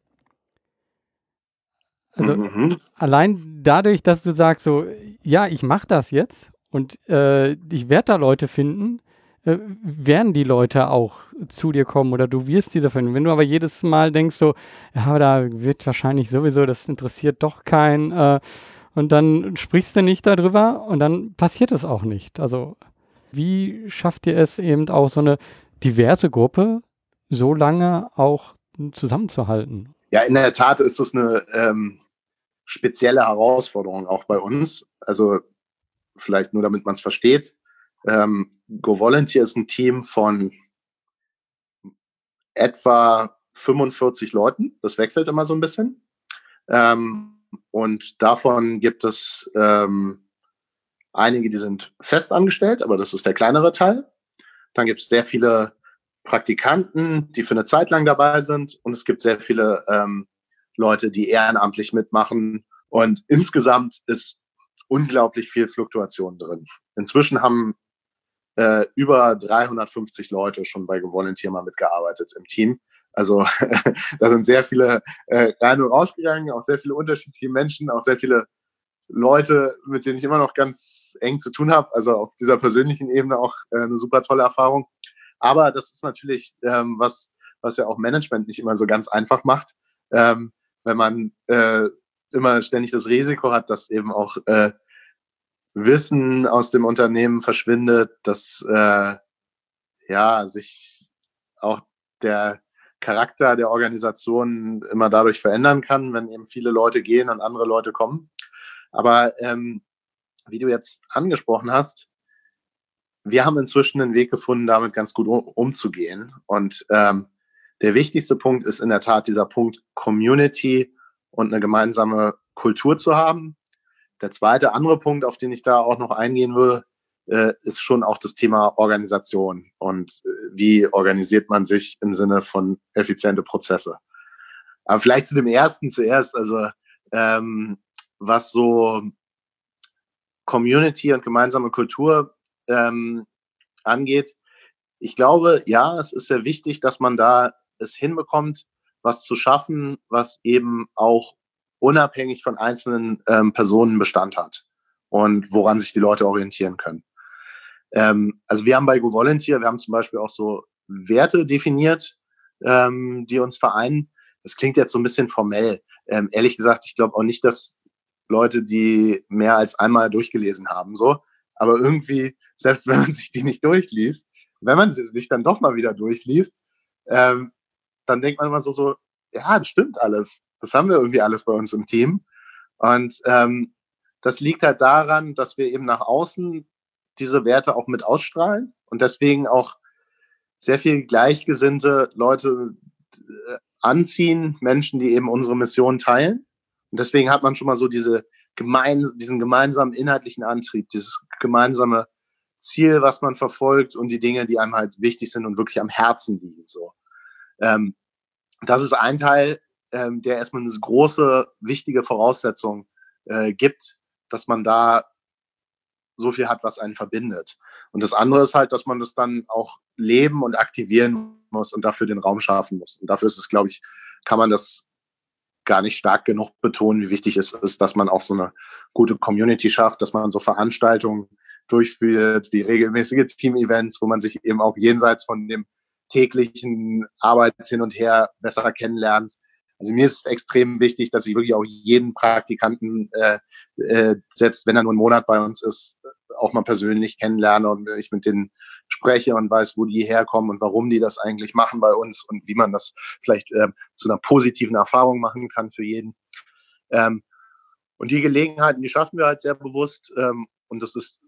Also mhm. allein dadurch, dass du sagst so, ja, ich mache das jetzt und äh, ich werde da Leute finden, äh, werden die Leute auch zu dir kommen oder du wirst diese finden. Wenn du aber jedes Mal denkst so, ja, da wird wahrscheinlich sowieso, das interessiert doch keinen äh, und dann sprichst du nicht darüber und dann passiert es auch nicht. Also wie schafft ihr es eben auch so eine diverse Gruppe so lange auch zusammenzuhalten? Ja, in der Tat ist das eine ähm, spezielle Herausforderung auch bei uns. Also vielleicht nur, damit man es versteht. Ähm, Go Volunteer ist ein Team von etwa 45 Leuten. Das wechselt immer so ein bisschen. Ähm, und davon gibt es ähm, einige, die sind fest angestellt, aber das ist der kleinere Teil. Dann gibt es sehr viele Praktikanten, die für eine Zeit lang dabei sind. Und es gibt sehr viele ähm, Leute, die ehrenamtlich mitmachen. Und insgesamt ist unglaublich viel Fluktuation drin. Inzwischen haben äh, über 350 Leute schon bei Gevolunteer mal mitgearbeitet im Team. Also da sind sehr viele äh, rein und rausgegangen, auch sehr viele unterschiedliche Menschen, auch sehr viele Leute, mit denen ich immer noch ganz eng zu tun habe. Also auf dieser persönlichen Ebene auch äh, eine super tolle Erfahrung. Aber das ist natürlich ähm, was, was ja auch Management nicht immer so ganz einfach macht, ähm, wenn man äh, immer ständig das Risiko hat, dass eben auch äh, Wissen aus dem Unternehmen verschwindet, dass äh, ja sich auch der Charakter der Organisation immer dadurch verändern kann, wenn eben viele Leute gehen und andere Leute kommen. Aber ähm, wie du jetzt angesprochen hast, wir haben inzwischen einen Weg gefunden, damit ganz gut umzugehen. Und ähm, der wichtigste Punkt ist in der Tat dieser Punkt Community und eine gemeinsame Kultur zu haben. der zweite andere Punkt, auf den ich da auch noch eingehen würde, äh, ist schon auch das Thema Organisation und äh, wie organisiert man sich im Sinne von effiziente Prozesse. Aber vielleicht zu dem ersten zuerst, also ähm, was so Community und gemeinsame Kultur ähm, angeht. Ich glaube, ja, es ist sehr wichtig, dass man da es hinbekommt, was zu schaffen, was eben auch unabhängig von einzelnen ähm, Personen Bestand hat und woran sich die Leute orientieren können. Ähm, also wir haben bei GoVolunteer, wir haben zum Beispiel auch so Werte definiert, ähm, die uns vereinen. Das klingt jetzt so ein bisschen formell. Ähm, ehrlich gesagt, ich glaube auch nicht, dass Leute, die mehr als einmal durchgelesen haben, so. Aber irgendwie, selbst wenn man sich die nicht durchliest, wenn man sie sich dann doch mal wieder durchliest, ähm, dann denkt man immer so, so, ja, das stimmt alles. Das haben wir irgendwie alles bei uns im Team. Und ähm, das liegt halt daran, dass wir eben nach außen diese Werte auch mit ausstrahlen und deswegen auch sehr viel gleichgesinnte Leute äh, anziehen, Menschen, die eben unsere Mission teilen. Und deswegen hat man schon mal so diese gemein, diesen gemeinsamen inhaltlichen Antrieb, dieses gemeinsame Ziel, was man verfolgt und die Dinge, die einem halt wichtig sind und wirklich am Herzen liegen. So. Ähm, das ist ein Teil, ähm, der erstmal eine große, wichtige Voraussetzung äh, gibt, dass man da so viel hat, was einen verbindet. Und das andere ist halt, dass man das dann auch leben und aktivieren muss und dafür den Raum schaffen muss. Und dafür ist es, glaube ich, kann man das gar nicht stark genug betonen, wie wichtig es ist, dass man auch so eine gute Community schafft, dass man so Veranstaltungen durchführt, wie regelmäßige Team-Events, wo man sich eben auch jenseits von dem täglichen Arbeits hin und her besser kennenlernt. Also mir ist es extrem wichtig, dass ich wirklich auch jeden Praktikanten, äh, äh, selbst wenn er nur einen Monat bei uns ist, auch mal persönlich kennenlerne und ich mit denen spreche und weiß, wo die herkommen und warum die das eigentlich machen bei uns und wie man das vielleicht äh, zu einer positiven Erfahrung machen kann für jeden. Ähm, und die Gelegenheiten, die schaffen wir halt sehr bewusst. Ähm, und das ist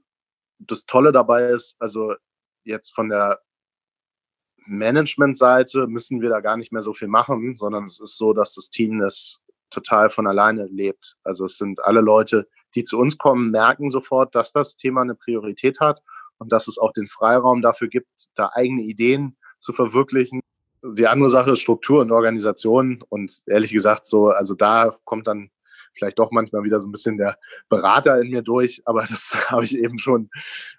das Tolle dabei ist, also jetzt von der Management-Seite müssen wir da gar nicht mehr so viel machen, sondern es ist so, dass das Team das total von alleine lebt. Also es sind alle Leute, die zu uns kommen, merken sofort, dass das Thema eine Priorität hat und dass es auch den Freiraum dafür gibt, da eigene Ideen zu verwirklichen. Die andere Sache ist Struktur und Organisation und ehrlich gesagt so, also da kommt dann vielleicht doch manchmal wieder so ein bisschen der Berater in mir durch, aber das habe ich eben schon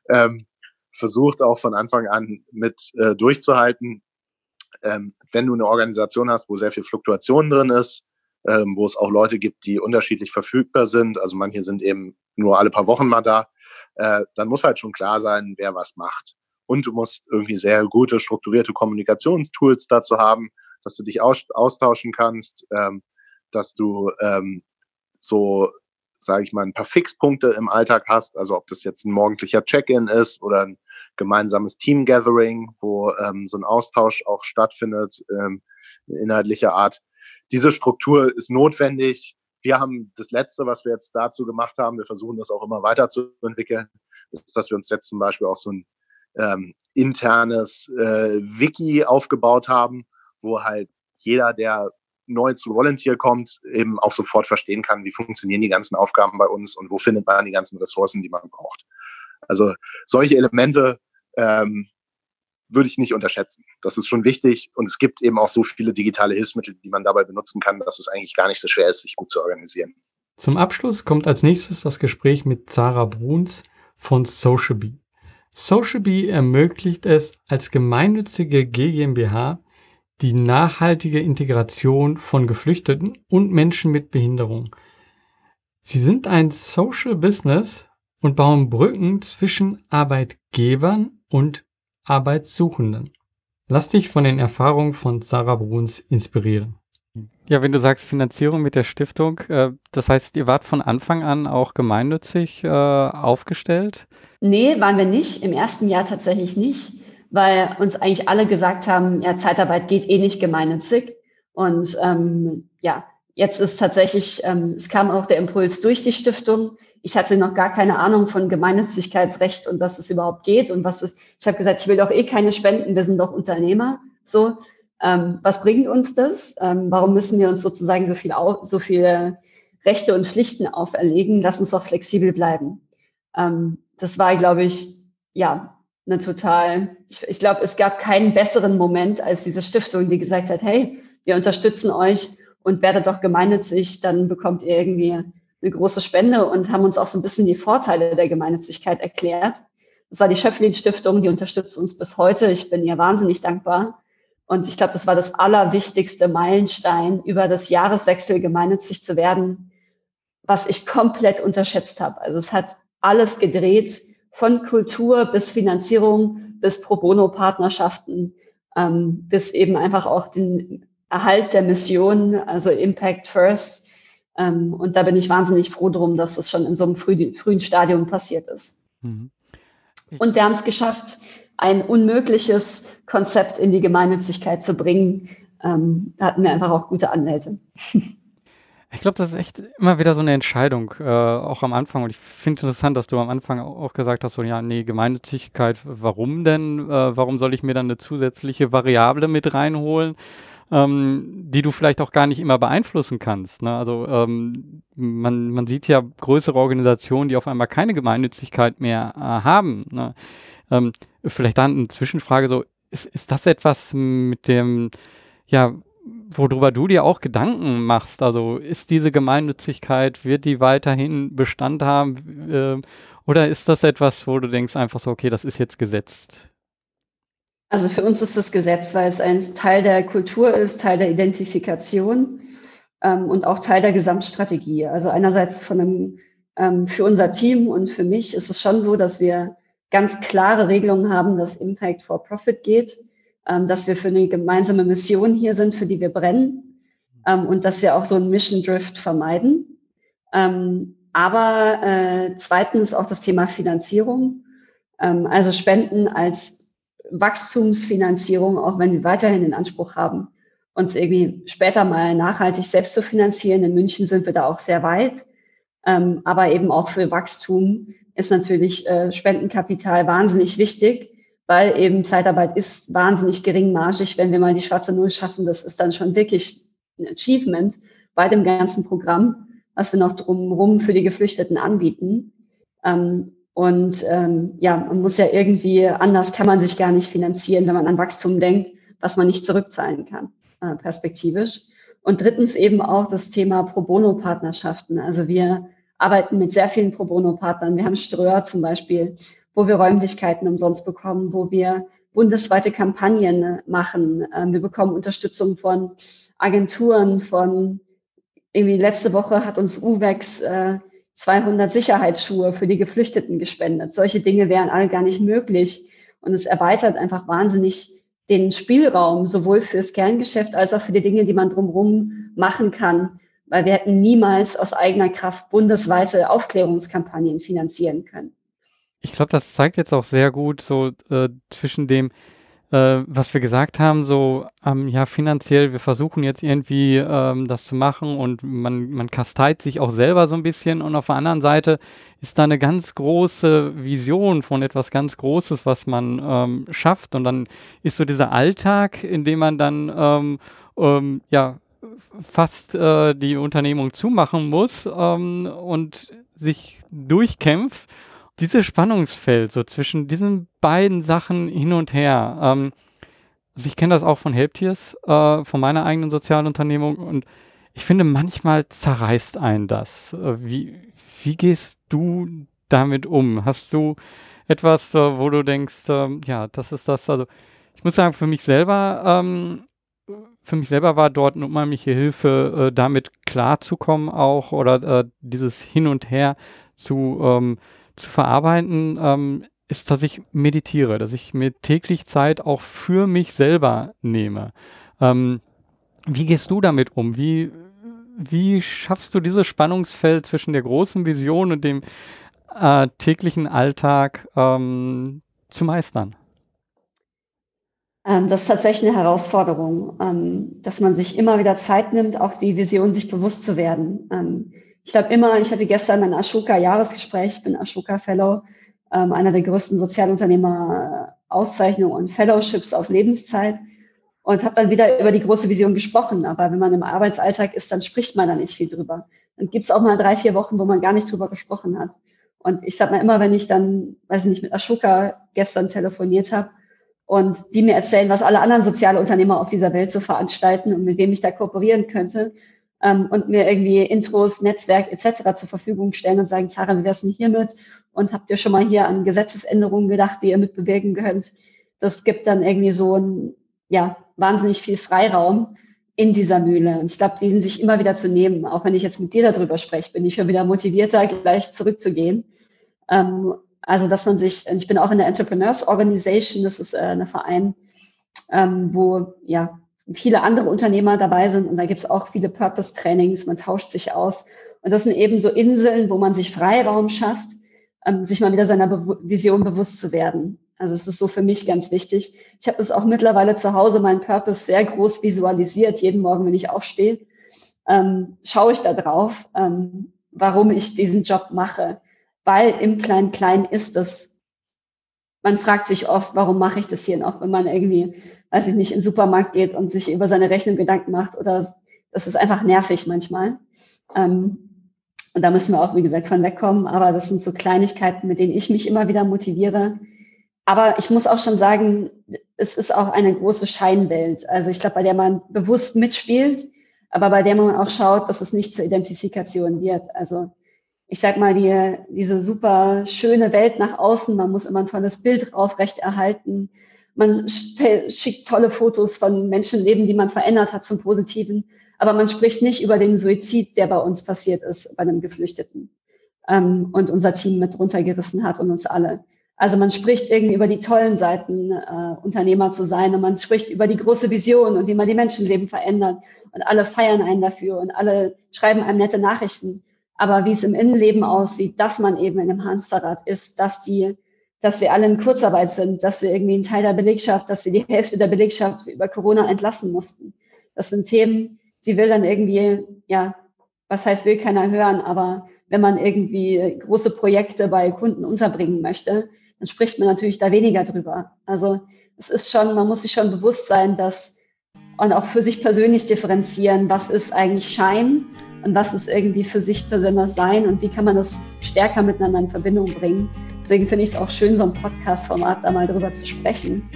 ähm, versucht, auch von Anfang an mit äh, durchzuhalten. Ähm, wenn du eine Organisation hast, wo sehr viel Fluktuation drin ist, ähm, wo es auch Leute gibt, die unterschiedlich verfügbar sind, also manche sind eben nur alle paar Wochen mal da, äh, dann muss halt schon klar sein, wer was macht. Und du musst irgendwie sehr gute, strukturierte Kommunikationstools dazu haben, dass du dich aus austauschen kannst, ähm, dass du ähm, so, sage ich mal, ein paar Fixpunkte im Alltag hast, also ob das jetzt ein morgendlicher Check-in ist oder ein gemeinsames Team-Gathering, wo ähm, so ein Austausch auch stattfindet, ähm, inhaltlicher Art. Diese Struktur ist notwendig. Wir haben das Letzte, was wir jetzt dazu gemacht haben, wir versuchen das auch immer weiterzuentwickeln, ist, dass wir uns jetzt zum Beispiel auch so ein ähm, internes äh, Wiki aufgebaut haben, wo halt jeder, der neu zu Volunteer kommt, eben auch sofort verstehen kann, wie funktionieren die ganzen Aufgaben bei uns und wo findet man die ganzen Ressourcen, die man braucht. Also solche Elemente ähm, würde ich nicht unterschätzen. Das ist schon wichtig und es gibt eben auch so viele digitale Hilfsmittel, die man dabei benutzen kann, dass es eigentlich gar nicht so schwer ist, sich gut zu organisieren. Zum Abschluss kommt als nächstes das Gespräch mit Sarah Bruns von Socialbee. Socialbee ermöglicht es als gemeinnützige GmbH die nachhaltige Integration von Geflüchteten und Menschen mit Behinderung. Sie sind ein Social Business und bauen Brücken zwischen Arbeitgebern und Arbeitssuchenden. Lass dich von den Erfahrungen von Sarah Bruns inspirieren. Ja, wenn du sagst Finanzierung mit der Stiftung, äh, das heißt, ihr wart von Anfang an auch gemeinnützig äh, aufgestellt? Nee, waren wir nicht. Im ersten Jahr tatsächlich nicht, weil uns eigentlich alle gesagt haben, ja, Zeitarbeit geht eh nicht gemeinnützig. Und ähm, ja, jetzt ist tatsächlich, ähm, es kam auch der Impuls durch die Stiftung, ich hatte noch gar keine Ahnung von Gemeinnützigkeitsrecht und dass es überhaupt geht und was ist. Ich habe gesagt, ich will doch eh keine Spenden, wir sind doch Unternehmer. So, ähm, was bringt uns das? Ähm, warum müssen wir uns sozusagen so viel, so viel Rechte und Pflichten auferlegen, lass uns doch flexibel bleiben. Ähm, das war, glaube ich, ja, eine total, ich, ich glaube, es gab keinen besseren Moment als diese Stiftung, die gesagt hat, hey, wir unterstützen euch und werdet doch gemeinnützig, dann bekommt ihr irgendwie eine große Spende und haben uns auch so ein bisschen die Vorteile der Gemeinnützigkeit erklärt. Das war die Schöpflin Stiftung, die unterstützt uns bis heute. Ich bin ihr wahnsinnig dankbar. Und ich glaube, das war das allerwichtigste Meilenstein, über das Jahreswechsel gemeinnützig zu werden, was ich komplett unterschätzt habe. Also es hat alles gedreht, von Kultur bis Finanzierung, bis Pro Bono-Partnerschaften, ähm, bis eben einfach auch den Erhalt der Mission, also Impact First. Ähm, und da bin ich wahnsinnig froh drum, dass das schon in so einem früh, frühen Stadium passiert ist. Mhm. Und wir haben es geschafft, ein unmögliches Konzept in die Gemeinnützigkeit zu bringen. Ähm, da hatten wir einfach auch gute Anwälte. Ich glaube, das ist echt immer wieder so eine Entscheidung, äh, auch am Anfang. Und ich finde es interessant, dass du am Anfang auch gesagt hast, so, ja, nee, Gemeinnützigkeit, warum denn? Äh, warum soll ich mir dann eine zusätzliche Variable mit reinholen, ähm, die du vielleicht auch gar nicht immer beeinflussen kannst? Ne? Also ähm, man, man sieht ja größere Organisationen, die auf einmal keine Gemeinnützigkeit mehr äh, haben. Ne? Ähm, vielleicht dann eine Zwischenfrage so, ist, ist das etwas mit dem, ja, worüber du dir auch Gedanken machst. Also ist diese Gemeinnützigkeit, wird die weiterhin Bestand haben? Äh, oder ist das etwas, wo du denkst einfach so, okay, das ist jetzt gesetzt? Also für uns ist das Gesetz, weil es ein Teil der Kultur ist, Teil der Identifikation ähm, und auch Teil der Gesamtstrategie. Also einerseits von einem, ähm, für unser Team und für mich ist es schon so, dass wir ganz klare Regelungen haben, dass Impact for Profit geht ähm, dass wir für eine gemeinsame Mission hier sind, für die wir brennen ähm, und dass wir auch so einen Mission Drift vermeiden. Ähm, aber äh, zweitens auch das Thema Finanzierung, ähm, also Spenden als Wachstumsfinanzierung, auch wenn wir weiterhin den Anspruch haben, uns irgendwie später mal nachhaltig selbst zu finanzieren. In München sind wir da auch sehr weit. Ähm, aber eben auch für Wachstum ist natürlich äh, Spendenkapital wahnsinnig wichtig weil eben Zeitarbeit ist wahnsinnig geringmargig. Wenn wir mal die schwarze Null schaffen, das ist dann schon wirklich ein Achievement bei dem ganzen Programm, was wir noch drumherum für die Geflüchteten anbieten. Ähm, und ähm, ja, man muss ja irgendwie, anders kann man sich gar nicht finanzieren, wenn man an Wachstum denkt, was man nicht zurückzahlen kann, äh, perspektivisch. Und drittens eben auch das Thema Pro Bono-Partnerschaften. Also wir arbeiten mit sehr vielen Pro Bono-Partnern. Wir haben Ströer zum Beispiel, wo wir Räumlichkeiten umsonst bekommen, wo wir bundesweite Kampagnen äh, machen. Ähm, wir bekommen Unterstützung von Agenturen, von irgendwie letzte Woche hat uns UVEX 200 äh, Sicherheitsschuhe für die Geflüchteten gespendet. Solche Dinge wären alle gar nicht möglich. Und es erweitert einfach wahnsinnig den Spielraum, sowohl fürs Kerngeschäft als auch für die Dinge, die man drumherum machen kann. Weil wir hätten niemals aus eigener Kraft bundesweite Aufklärungskampagnen finanzieren können ich glaube, das zeigt jetzt auch sehr gut so äh, zwischen dem, äh, was wir gesagt haben, so ähm, ja finanziell, wir versuchen jetzt irgendwie ähm, das zu machen und man, man kasteit sich auch selber so ein bisschen. Und auf der anderen Seite ist da eine ganz große Vision von etwas ganz Großes, was man ähm, schafft. Und dann ist so dieser Alltag, in dem man dann ähm, ähm, ja fast äh, die Unternehmung zumachen muss ähm, und sich durchkämpft dieses Spannungsfeld so zwischen diesen beiden Sachen hin und her. Ähm, also ich kenne das auch von Helptiers, äh, von meiner eigenen Sozialunternehmung und ich finde, manchmal zerreißt einen das. Äh, wie, wie gehst du damit um? Hast du etwas, äh, wo du denkst, ähm, ja, das ist das, also ich muss sagen, für mich selber, ähm, für mich selber war dort eine unheimliche Hilfe, äh, damit klarzukommen auch oder äh, dieses Hin und Her zu ähm, zu verarbeiten, ähm, ist, dass ich meditiere, dass ich mir täglich Zeit auch für mich selber nehme. Ähm, wie gehst du damit um? Wie, wie schaffst du dieses Spannungsfeld zwischen der großen Vision und dem äh, täglichen Alltag ähm, zu meistern? Ähm, das ist tatsächlich eine Herausforderung, ähm, dass man sich immer wieder Zeit nimmt, auch die Vision sich bewusst zu werden. Ich glaube immer, ich hatte gestern mein Ashoka-Jahresgespräch, ich bin Ashoka-Fellow, ähm, einer der größten Sozialunternehmer-Auszeichnungen und Fellowships auf Lebenszeit. und habe dann wieder über die große Vision gesprochen. Aber wenn man im Arbeitsalltag ist, dann spricht man da nicht viel drüber. Dann gibt's auch mal drei, vier Wochen, wo man gar nicht drüber gesprochen hat. Und ich sag mal immer, wenn ich dann, weiß ich nicht, mit Ashoka gestern telefoniert habe und die mir erzählen, was alle anderen soziale Unternehmer auf dieser Welt so veranstalten und mit wem ich da kooperieren könnte ähm, und mir irgendwie Intros, Netzwerk etc. zur Verfügung stellen und sagen, Zara, wie wär's denn hiermit? Und habt ihr schon mal hier an Gesetzesänderungen gedacht, die ihr mitbewegen könnt? Das gibt dann irgendwie so ein, ja, wahnsinnig viel Freiraum in dieser Mühle. Und ich glaube, die sind sich immer wieder zu nehmen. Auch wenn ich jetzt mit dir darüber spreche, bin ich schon wieder motivierter, gleich zurückzugehen. Ähm, also, dass man sich, ich bin auch in der Entrepreneurs Organization, das ist äh, ein Verein, ähm, wo ja viele andere Unternehmer dabei sind und da gibt es auch viele Purpose-Trainings, man tauscht sich aus. Und das sind eben so Inseln, wo man sich Freiraum schafft, ähm, sich mal wieder seiner Be Vision bewusst zu werden. Also es ist so für mich ganz wichtig. Ich habe es auch mittlerweile zu Hause, meinen Purpose sehr groß visualisiert. Jeden Morgen, wenn ich aufstehe, ähm, schaue ich da drauf, ähm, warum ich diesen Job mache. Weil im Klein-Klein ist das, man fragt sich oft, warum mache ich das hier noch, wenn man irgendwie, weiß ich nicht, in den Supermarkt geht und sich über seine Rechnung Gedanken macht oder das ist einfach nervig manchmal. Ähm, und da müssen wir auch, wie gesagt, von wegkommen. Aber das sind so Kleinigkeiten, mit denen ich mich immer wieder motiviere, aber ich muss auch schon sagen, es ist auch eine große Scheinwelt. Also ich glaube, bei der man bewusst mitspielt, aber bei der man auch schaut, dass es nicht zur Identifikation wird. Also ich sag mal, die, diese super schöne Welt nach außen, man muss immer ein tolles Bild aufrechterhalten. Man schickt tolle Fotos von Menschenleben, die man verändert hat zum Positiven. Aber man spricht nicht über den Suizid, der bei uns passiert ist, bei einem Geflüchteten. Ähm, und unser Team mit runtergerissen hat und uns alle. Also man spricht irgendwie über die tollen Seiten, äh, Unternehmer zu sein und man spricht über die große Vision und wie man die Menschenleben verändert und alle feiern einen dafür und alle schreiben einem nette Nachrichten. Aber wie es im Innenleben aussieht, dass man eben in einem Hamsterrad ist, dass die, dass wir alle in Kurzarbeit sind, dass wir irgendwie einen Teil der Belegschaft, dass wir die Hälfte der Belegschaft über Corona entlassen mussten. Das sind Themen, die will dann irgendwie, ja, was heißt, will keiner hören, aber wenn man irgendwie große Projekte bei Kunden unterbringen möchte, dann spricht man natürlich da weniger drüber. Also es ist schon, man muss sich schon bewusst sein, dass und auch für sich persönlich differenzieren, was ist eigentlich Schein und was ist irgendwie für sich besonders sein und wie kann man das stärker miteinander in Verbindung bringen. Deswegen finde ich es auch schön, so ein Podcast-Format da mal drüber zu sprechen,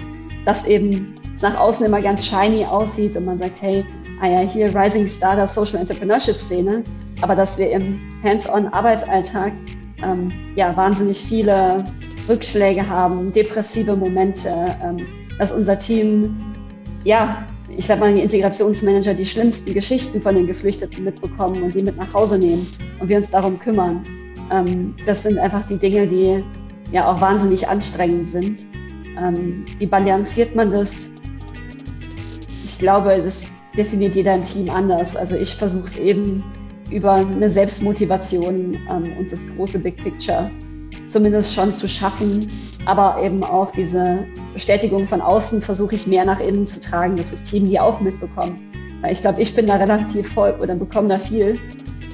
dass eben nach außen immer ganz shiny aussieht und man sagt, hey, ah ja, hier Rising Star der Social Entrepreneurship Szene, aber dass wir im Hands-on Arbeitsalltag ähm, ja wahnsinnig viele Rückschläge haben, depressive Momente, ähm, dass unser Team, ja, ich sag mal, die Integrationsmanager die schlimmsten Geschichten von den Geflüchteten mitbekommen und die mit nach Hause nehmen und wir uns darum kümmern. Ähm, das sind einfach die Dinge, die ja auch wahnsinnig anstrengend sind. Ähm, wie balanciert man das? Ich glaube, das definiert jeder im Team anders. Also ich versuche es eben über eine Selbstmotivation ähm, und das große Big Picture zumindest schon zu schaffen. Aber eben auch diese Bestätigung von außen versuche ich mehr nach innen zu tragen, dass das Team die auch mitbekommt. Weil ich glaube, ich bin da relativ voll oder bekomme da viel,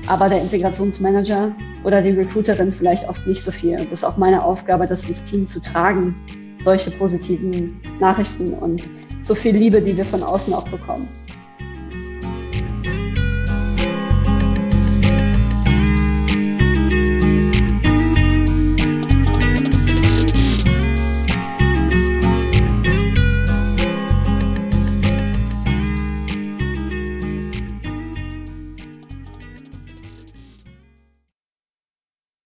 aber der Integrationsmanager oder die Recruiterin vielleicht oft nicht so viel. Und das ist auch meine Aufgabe, das ins Team zu tragen, solche positiven Nachrichten und so viel Liebe, die wir von außen auch bekommen.